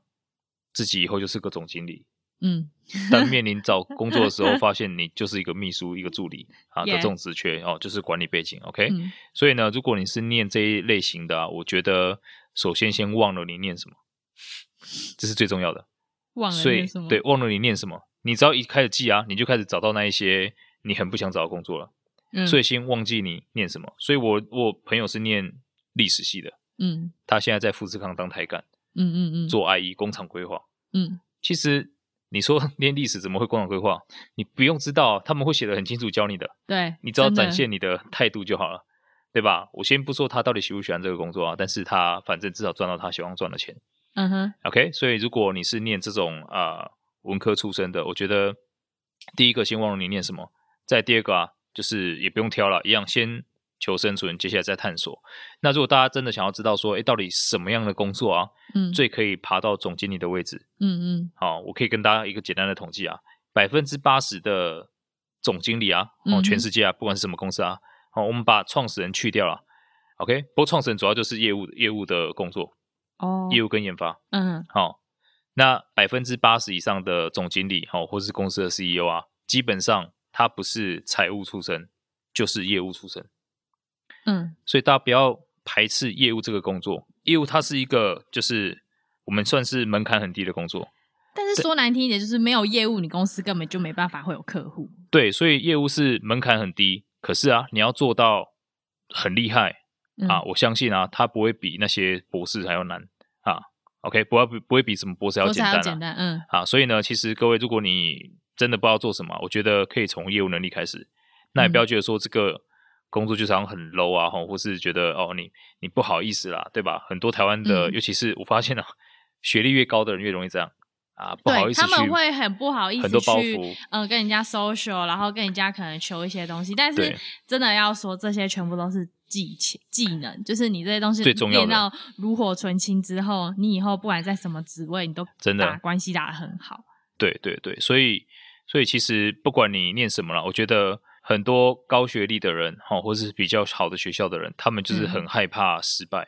自己以后就是个总经理，嗯。<laughs> 但面临找工作的时候，发现你就是一个秘书、一个助理啊的这种职缺.哦，就是管理背景。OK，嗯，所以呢，如果你是念这一类型的啊，我觉得首先先忘了你念什么，这是最重要的。忘了念什么？对，忘了你念什么，你只要一开始记啊，你就开始找到那一些你很不想找的工作了。嗯、所以先忘记你念什么。所以我我朋友是念历史系的，嗯，他现在在富士康当台干，嗯嗯嗯，做 IE 工厂规划，嗯，其实你说 <laughs> 念历史怎么会工厂规划？你不用知道，他们会写的很清楚教你的，对，你只要展现你的态度就好了，对吧？我先不说他到底喜不喜欢这个工作啊，但是他反正至少赚到他希望赚的钱，嗯哼，OK。所以如果你是念这种啊、呃、文科出身的，我觉得第一个先忘了你念什么，再第二个啊。就是也不用挑了，一样先求生存，接下来再探索。那如果大家真的想要知道说，哎，到底什么样的工作啊，嗯，最可以爬到总经理的位置？嗯嗯，好，我可以跟大家一个简单的统计啊，百分之八十的总经理啊，哦，全世界啊，不管是什么公司啊，好，我们把创始人去掉了，OK，不过创始人主要就是业务业务的工作哦，业务跟研发，嗯，好，那百分之八十以上的总经理，哦，或是公司的 CEO 啊，基本上。他不是财务出身，就是业务出身。嗯，所以大家不要排斥业务这个工作。业务它是一个，就是我们算是门槛很低的工作。但是说难听一点，就是没有业务，你公司根本就没办法会有客户。对，所以业务是门槛很低。可是啊，你要做到很厉害、嗯、啊，我相信啊，它不会比那些博士还要难啊。OK，不要不会比什么博士要简单、啊、简单。嗯，啊，所以呢，其实各位，如果你真的不知道做什么，我觉得可以从业务能力开始。那也不要觉得说这个工作就是好像很 low 啊，或是觉得哦你你不好意思啦，对吧？很多台湾的，嗯、尤其是我发现啊，学历越高的人越容易这样啊，不好意思去，他们会很不好意思去，很多包袱，嗯，跟人家 social，然后跟人家可能求一些东西。但是真的要说，这些全部都是技巧技能，就是你这些东西练到炉火纯青之后，你以后不管在什么职位，你都真的关系打得很好。对对对，所以。所以其实不管你念什么了，我觉得很多高学历的人，哈，或是比较好的学校的人，他们就是很害怕失败，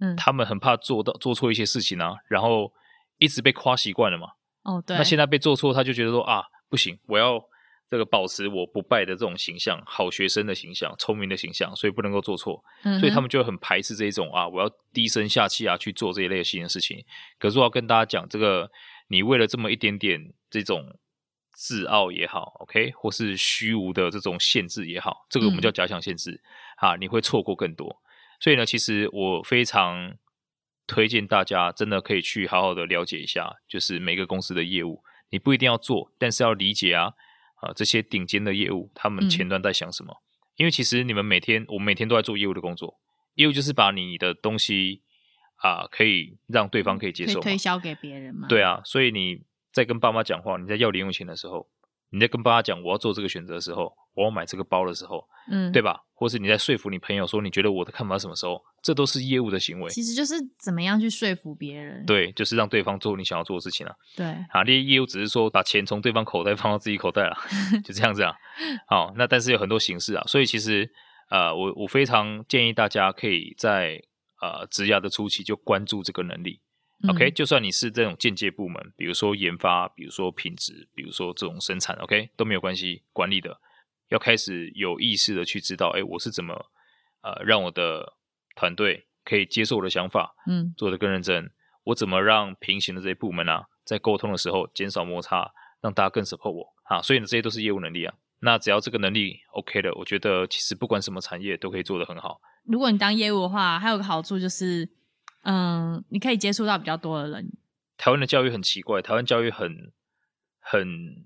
嗯，他们很怕做到做错一些事情啊，然后一直被夸习惯了嘛，哦，对，那现在被做错，他就觉得说啊，不行，我要这个保持我不败的这种形象，好学生的形象，聪明的形象，所以不能够做错，嗯，所以他们就很排斥这一种啊，我要低声下气啊去做这一类型的事情。可是我要跟大家讲，这个你为了这么一点点这种。自傲也好，OK，或是虚无的这种限制也好，这个我们叫假想限制，嗯、啊，你会错过更多。所以呢，其实我非常推荐大家，真的可以去好好的了解一下，就是每个公司的业务，你不一定要做，但是要理解啊，啊，这些顶尖的业务，他们前端在想什么？嗯、因为其实你们每天，我们每天都在做业务的工作，业务就是把你的东西啊，可以让对方可以接受，推销给别人嘛。对啊，所以你。在跟爸妈讲话，你在要零用钱的时候，你在跟爸妈讲我要做这个选择的时候，我要买这个包的时候，嗯，对吧？或是你在说服你朋友说你觉得我的看法什么时候，这都是业务的行为。其实就是怎么样去说服别人。对，就是让对方做你想要做的事情啊。对，啊，这些业务只是说把钱从对方口袋放到自己口袋了，<laughs> 就这样子啊。好，那但是有很多形式啊，所以其实呃，我我非常建议大家可以在呃职涯的初期就关注这个能力。OK，就算你是这种间接部门，比如说研发，比如说品质，比如说这种生产，OK 都没有关系。管理的要开始有意识的去知道，哎，我是怎么呃让我的团队可以接受我的想法，嗯，做得更认真。我怎么让平行的这些部门啊，在沟通的时候减少摩擦，让大家更 support 我啊？所以呢，这些都是业务能力啊。那只要这个能力 OK 的，我觉得其实不管什么产业都可以做得很好。如果你当业务的话，还有个好处就是。嗯，你可以接触到比较多的人。台湾的教育很奇怪，台湾教育很很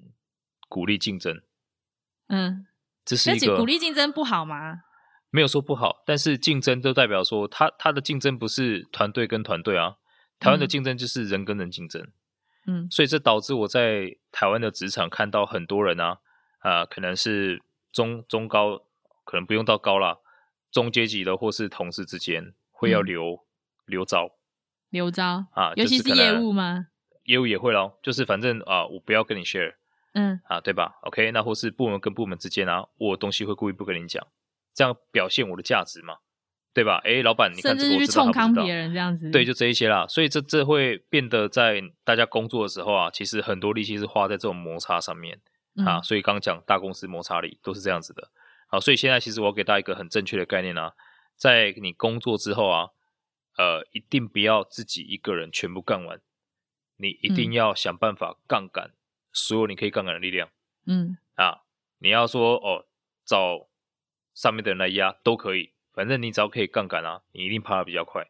鼓励竞争。嗯，这是一个鼓励竞争不好吗？没有说不好，但是竞争都代表说，他他的竞争不是团队跟团队啊，台湾的竞争就是人跟人竞争。嗯，所以这导致我在台湾的职场看到很多人啊，啊、呃，可能是中中高，可能不用到高啦，中阶级的或是同事之间会要留。嗯留招，留招啊，尤其是业务吗？业务也会咯，就是反正啊，我不要跟你 share，嗯，啊，对吧？OK，那或是部门跟部门之间啊，我东西会故意不跟你讲，这样表现我的价值嘛，对吧？哎，老板，你看这个我知道，冲康别人这样子，对，就这一些啦。所以这这会变得在大家工作的时候啊，其实很多力气是花在这种摩擦上面、嗯、啊。所以刚讲大公司摩擦力都是这样子的。好，所以现在其实我要给大家一个很正确的概念啊，在你工作之后啊。呃，一定不要自己一个人全部干完，你一定要想办法杠杆所有你可以杠杆的力量。嗯，啊，你要说哦，找上面的人来压都可以，反正你只要可以杠杆啊，你一定爬得比较快。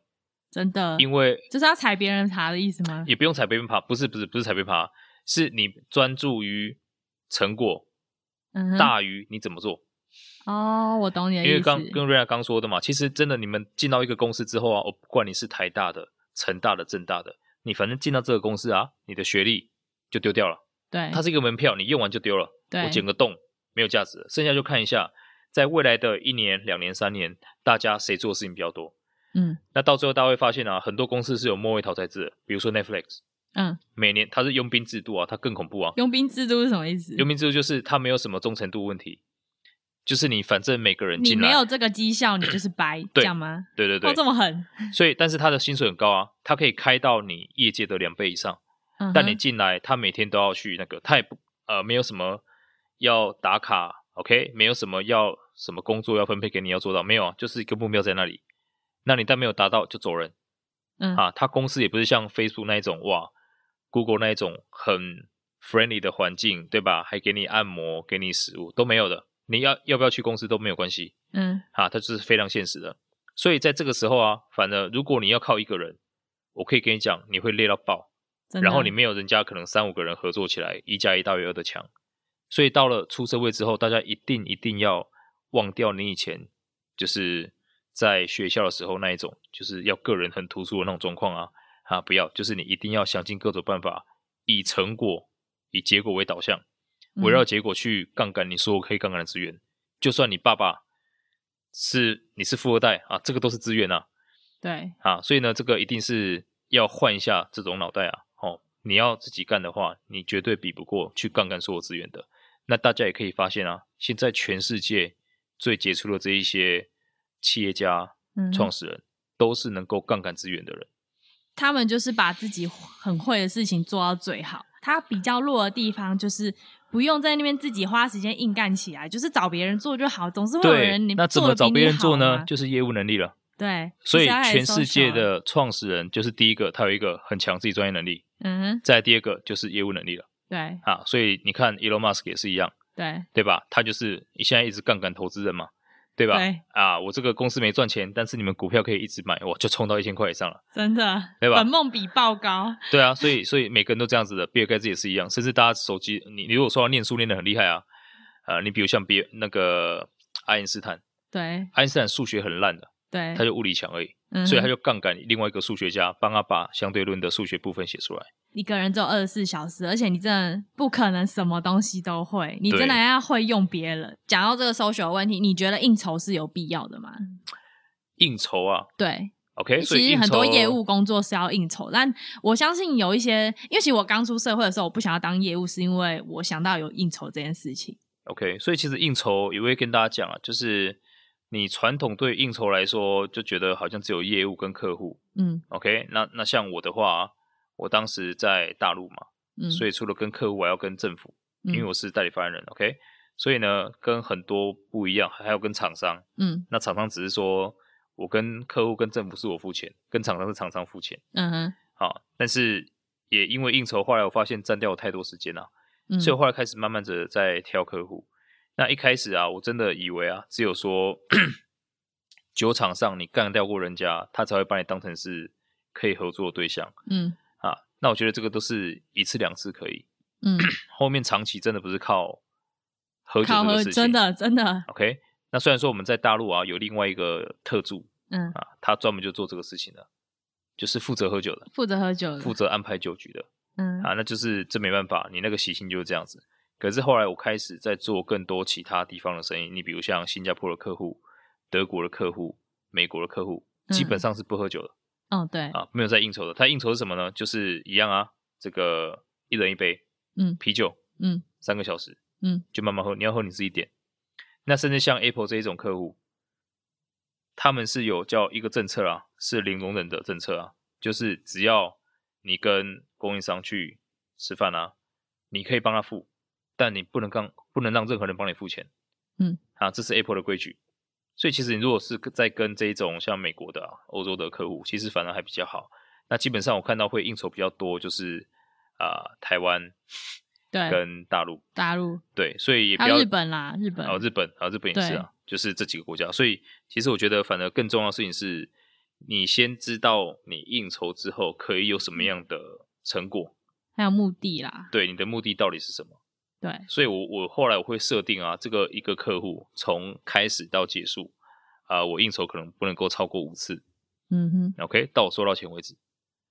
真的？因为就是要踩别人爬的意思吗？也不用踩别人爬，不是不是不是踩别人爬，是你专注于成果，嗯，大于你怎么做。哦，我懂你的意思。因为刚跟瑞亚刚说的嘛，其实真的，你们进到一个公司之后啊，我不管你是台大的、成大的、政大的，你反正进到这个公司啊，你的学历就丢掉了。对，它是一个门票，你用完就丢了。对，我剪个洞，没有价值。剩下就看一下，在未来的一年、两年、三年，大家谁做的事情比较多。嗯，那到最后大家会发现啊，很多公司是有末位淘汰制的，比如说 Netflix。嗯，每年它是佣兵制度啊，它更恐怖啊。佣兵制度是什么意思？佣兵制度就是它没有什么忠诚度问题。就是你，反正每个人进来，你没有这个绩效，你就是 <clears throat> 白，这样吗？对对对，哦，这么狠。所以，但是他的薪水很高啊，他可以开到你业界的两倍以上。嗯、但你进来，他每天都要去那个，他也不呃没有什么要打卡，OK，没有什么要什么工作要分配给你要做到，没有啊，就是一个目标在那里。那你但没有达到就走人。嗯啊，他公司也不是像 Facebook 那一种哇，Google 那一种很 friendly 的环境，对吧？还给你按摩，给你食物都没有的。你要要不要去公司都没有关系，嗯，啊，它就是非常现实的。所以在这个时候啊，反正如果你要靠一个人，我可以跟你讲，你会累到爆，然后你没有人家可能三五个人合作起来，一加一大于二的强。所以到了出社会之后，大家一定一定要忘掉你以前就是在学校的时候那一种，就是要个人很突出的那种状况啊，啊，不要，就是你一定要想尽各种办法，以成果、以结果为导向。围绕结果去杠杆你所有可以杠杆的资源，嗯、就算你爸爸是你是富二代啊，这个都是资源啊。对啊，所以呢，这个一定是要换一下这种脑袋啊。哦，你要自己干的话，你绝对比不过去杠杆所有资源的。那大家也可以发现啊，现在全世界最杰出的这一些企业家、创始人，嗯、都是能够杠杆资源的人。他们就是把自己很会的事情做到最好。他比较弱的地方就是不用在那边自己花时间硬干起来，就是找别人做就好。总是会有人你那怎么找别人做呢？就是业务能力了。对，所以全世界的创始人就是第一个，他有一个很强自己专业能力。嗯哼。再第二个就是业务能力了。对。啊，所以你看，Elon Musk 也是一样。对。对吧？他就是你现在一直杠杆投资人嘛。对吧？对啊，我这个公司没赚钱，但是你们股票可以一直买，哇，就冲到一千块以上了，真的，对吧？本梦比爆高。<laughs> 对啊，所以所以每个人都这样子的，比尔盖茨也是一样，甚至大家手机，你你如果说要念书念得很厉害啊，呃，你比如像比那个爱因斯坦，对，爱因斯坦数学很烂的，对，他就物理强而已，嗯，所以他就杠杆另外一个数学家，帮他把相对论的数学部分写出来。一个人只有二十四小时，而且你真的不可能什么东西都会，你真的要会用别人。讲到这个 social 问题，你觉得应酬是有必要的吗？应酬啊，对，OK，其实很多业务工作是要应酬，但我相信有一些，因为其实我刚出社会的时候，我不想要当业务，是因为我想到有应酬这件事情。OK，所以其实应酬也会跟大家讲啊，就是你传统对应酬来说，就觉得好像只有业务跟客户，嗯，OK，那那像我的话。我当时在大陆嘛，嗯，所以除了跟客户，我还要跟政府，嗯，因为我是代理发言人，OK，所以呢，跟很多不一样，还要跟厂商，嗯，那厂商只是说我跟客户跟政府是我付钱，跟厂商是厂商付钱，嗯哼，好，但是也因为应酬，后来我发现占掉我太多时间了，嗯，所以我后来开始慢慢的在挑客户。那一开始啊，我真的以为啊，只有说 <clears throat> 酒场上你干掉过人家，他才会把你当成是可以合作的对象，嗯。那我觉得这个都是一次两次可以，嗯，<clears throat> 后面长期真的不是靠喝酒这个事情，真的真的。OK，那虽然说我们在大陆啊有另外一个特助，嗯啊，他专门就做这个事情的，就是负责喝酒的，负责喝酒的，负责安排酒局的，嗯啊，那就是这没办法，你那个习性就是这样子。可是后来我开始在做更多其他地方的生意，你比如像新加坡的客户、德国的客户、美国的客户，基本上是不喝酒的。哦，对啊，没有在应酬的。他应酬是什么呢？就是一样啊，这个一人一杯，嗯，啤酒，嗯，三个小时，嗯，就慢慢喝。你要喝你自己点。那甚至像 Apple 这一种客户，他们是有叫一个政策啊，是零容忍的政策啊，就是只要你跟供应商去吃饭啊，你可以帮他付，但你不能让不能让任何人帮你付钱。嗯，啊，这是 Apple 的规矩。所以其实你如果是在跟这种像美国的、啊、欧洲的客户，其实反而还比较好。那基本上我看到会应酬比较多，就是啊、呃、台湾，对，跟大陆，大陆，对，所以也不要日本啦，日本，哦日本，啊日本也是啊，就是这几个国家。所以其实我觉得，反而更重要的事情是，你先知道你应酬之后可以有什么样的成果，还有目的啦。对，你的目的到底是什么？对，所以我，我我后来我会设定啊，这个一个客户从开始到结束啊、呃，我应酬可能不能够超过五次，嗯哼，OK，到我收到钱为止，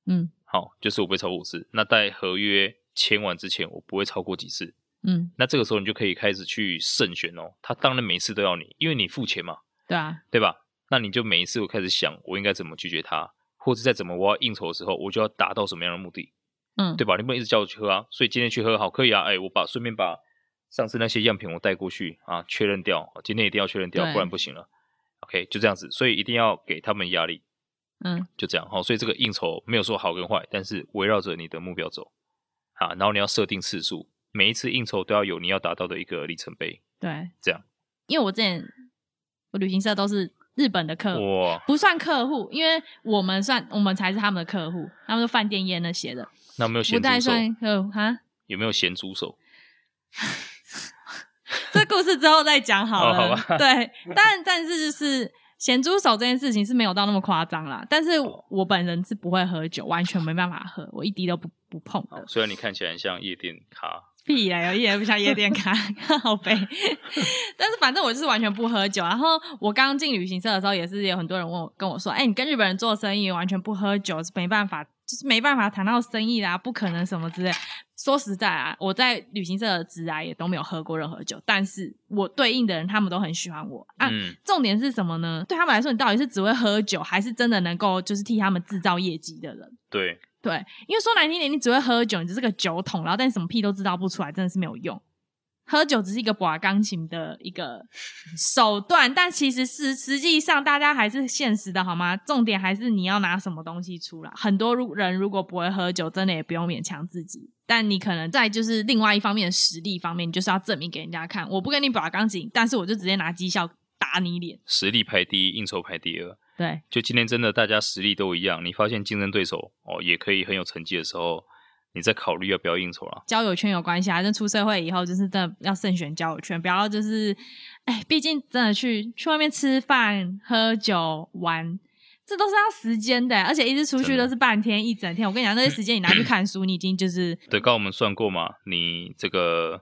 嗯，好，就是我不会超过五次。那在合约签完之前，我不会超过几次，嗯，那这个时候你就可以开始去慎选哦。他当然每一次都要你，因为你付钱嘛，对啊，对吧？那你就每一次我开始想，我应该怎么拒绝他，或者在怎么我要应酬的时候，我就要达到什么样的目的。嗯，对吧？你不能一直叫我去喝啊，所以今天去喝好可以啊。哎，我把顺便把上次那些样品我带过去啊，确认掉。今天一定要确认掉，不然不行了。OK，就这样子，所以一定要给他们压力。嗯，就这样。好，所以这个应酬没有说好跟坏，但是围绕着你的目标走啊。然后你要设定次数，每一次应酬都要有你要达到的一个里程碑。对，这样。因为我之前我旅行社都是日本的客户，不算客户，因为我们算我们才是他们的客户，他们是饭店业那些的。那有没有咸猪手？哈，有没有咸猪手？<laughs> 这故事之后再讲好了。哦、好对，但但是就是咸猪手这件事情是没有到那么夸张啦。但是我本人是不会喝酒，完全没办法喝，我一滴都不不碰的。虽然你看起来很像夜店咖，屁呀，有一点不像夜店咖，好悲。<laughs> 但是反正我就是完全不喝酒。然后我刚进旅行社的时候，也是有很多人问我跟我说：“哎、欸，你跟日本人做生意，完全不喝酒是没办法。”就是没办法谈到生意啦，不可能什么之类。说实在啊，我在旅行社的职涯也都没有喝过任何酒，但是我对应的人他们都很喜欢我啊。嗯、重点是什么呢？对他们来说，你到底是只会喝酒，还是真的能够就是替他们制造业绩的人？对对，因为说难听点，你只会喝酒，你只是个酒桶，然后但什么屁都制造不出来，真的是没有用。喝酒只是一个把钢琴的一个手段，但其实是实际上大家还是现实的好吗？重点还是你要拿什么东西出来。很多人如果不会喝酒，真的也不用勉强自己。但你可能在就是另外一方面的实力方面，你就是要证明给人家看，我不跟你把钢琴，但是我就直接拿绩效打你脸。实力排第一，应酬排第二。对，就今天真的大家实力都一样，你发现竞争对手哦也可以很有成绩的时候。你在考虑要不要应酬了？交友圈有关系啊，就出社会以后，就是真的要慎选交友圈，不要就是，哎，毕竟真的去去外面吃饭、喝酒、玩，这都是要时间的，而且一直出去都是半天、一整天。我跟你讲，那些时间你拿去看书，你已经就是对，刚我们算过嘛，你这个。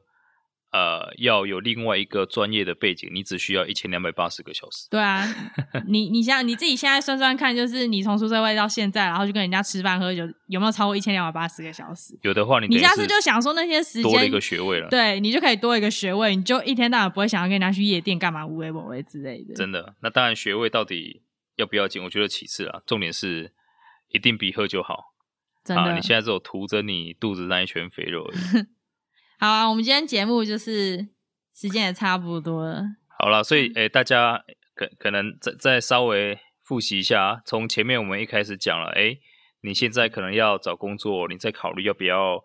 呃，要有另外一个专业的背景，你只需要一千两百八十个小时。对啊，<laughs> 你你像你自己现在算算看，就是你从出社会到现在，然后就跟人家吃饭喝酒，有没有超过一千两百八十个小时？有的话你，你下次就想说那些时间多了一个学位了，对你就可以多一个学位，你就一天到晚不会想要跟人家去夜店干嘛，无为某为之类的。真的，那当然学位到底要不要紧？我觉得其次啊，重点是一定比喝酒好。真的，啊、你现在只有涂着你肚子那一圈肥肉而已。<laughs> 好啊，我们今天节目就是时间也差不多了。好了，所以诶、欸，大家可可能再再稍微复习一下，从前面我们一开始讲了，诶、欸，你现在可能要找工作，你在考虑要不要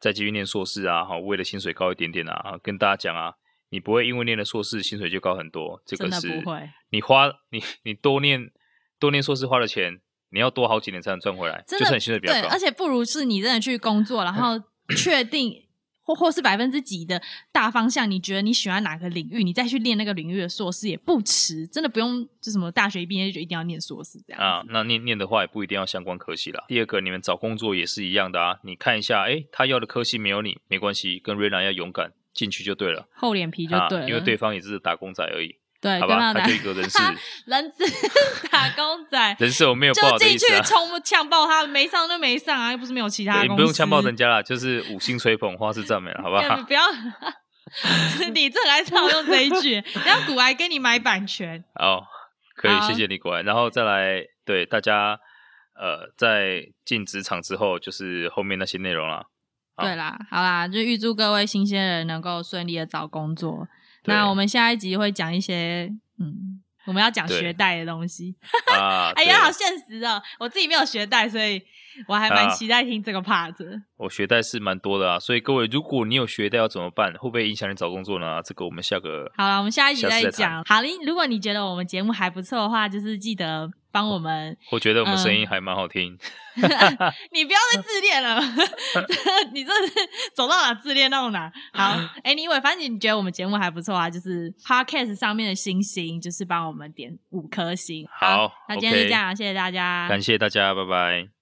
再继续念硕士啊？哈，为了薪水高一点点啊，跟大家讲啊，你不会因为念了硕士薪水就高很多，这个是不会。你花你你多念多念硕士花的钱，你要多好几年才能赚回来，就算你薪水比较高。对，而且不如是你真的去工作，然后确定。或或是百分之几的大方向，你觉得你喜欢哪个领域，你再去练那个领域的硕士也不迟，真的不用就什么大学一毕业就一定要念硕士这样啊。那念念的话也不一定要相关科系啦。第二个，你们找工作也是一样的啊，你看一下，哎，他要的科系没有你没关系，跟瑞兰要勇敢进去就对了，厚脸皮就对了，啊，因为对方也是打工仔而已。对，好吧，他个 <laughs> 人事，人资打工仔，<laughs> 人事我没有不好的意思啊，就进去冲呛爆他，没上就没上啊，又不是没有其他你不用呛爆人家啦，就是五星吹捧，花式赞美了，好不好？你 <laughs> 不要，你这还是要用这一句，让股癌给你买版权。哦，可以，谢谢你股癌，然后再来对大家，呃，在进职场之后，就是后面那些内容啦。对啦，好啦，就预祝各位新鲜人能够顺利的找工作。那我们下一集会讲一些，嗯，我们要讲学贷的东西。啊、<laughs> 哎呀，好现实哦！我自己没有学贷，所以我还蛮期待听这个 part。啊、我学贷是蛮多的啊，所以各位，如果你有学贷要怎么办？会不会影响你找工作呢？这个我们下个好了，我们下一集再讲。好，如果你觉得我们节目还不错的话，就是记得。帮我们，我觉得我们声音还蛮好听。嗯、<laughs> 你不要再自恋了，你这是走到哪自恋到哪。好，<laughs> Anyway，反正你觉得我们节目还不错啊，就是 Podcast 上面的星星，就是帮我们点五颗星。好，好，那今天就这样谢谢大家，感谢大家，拜拜。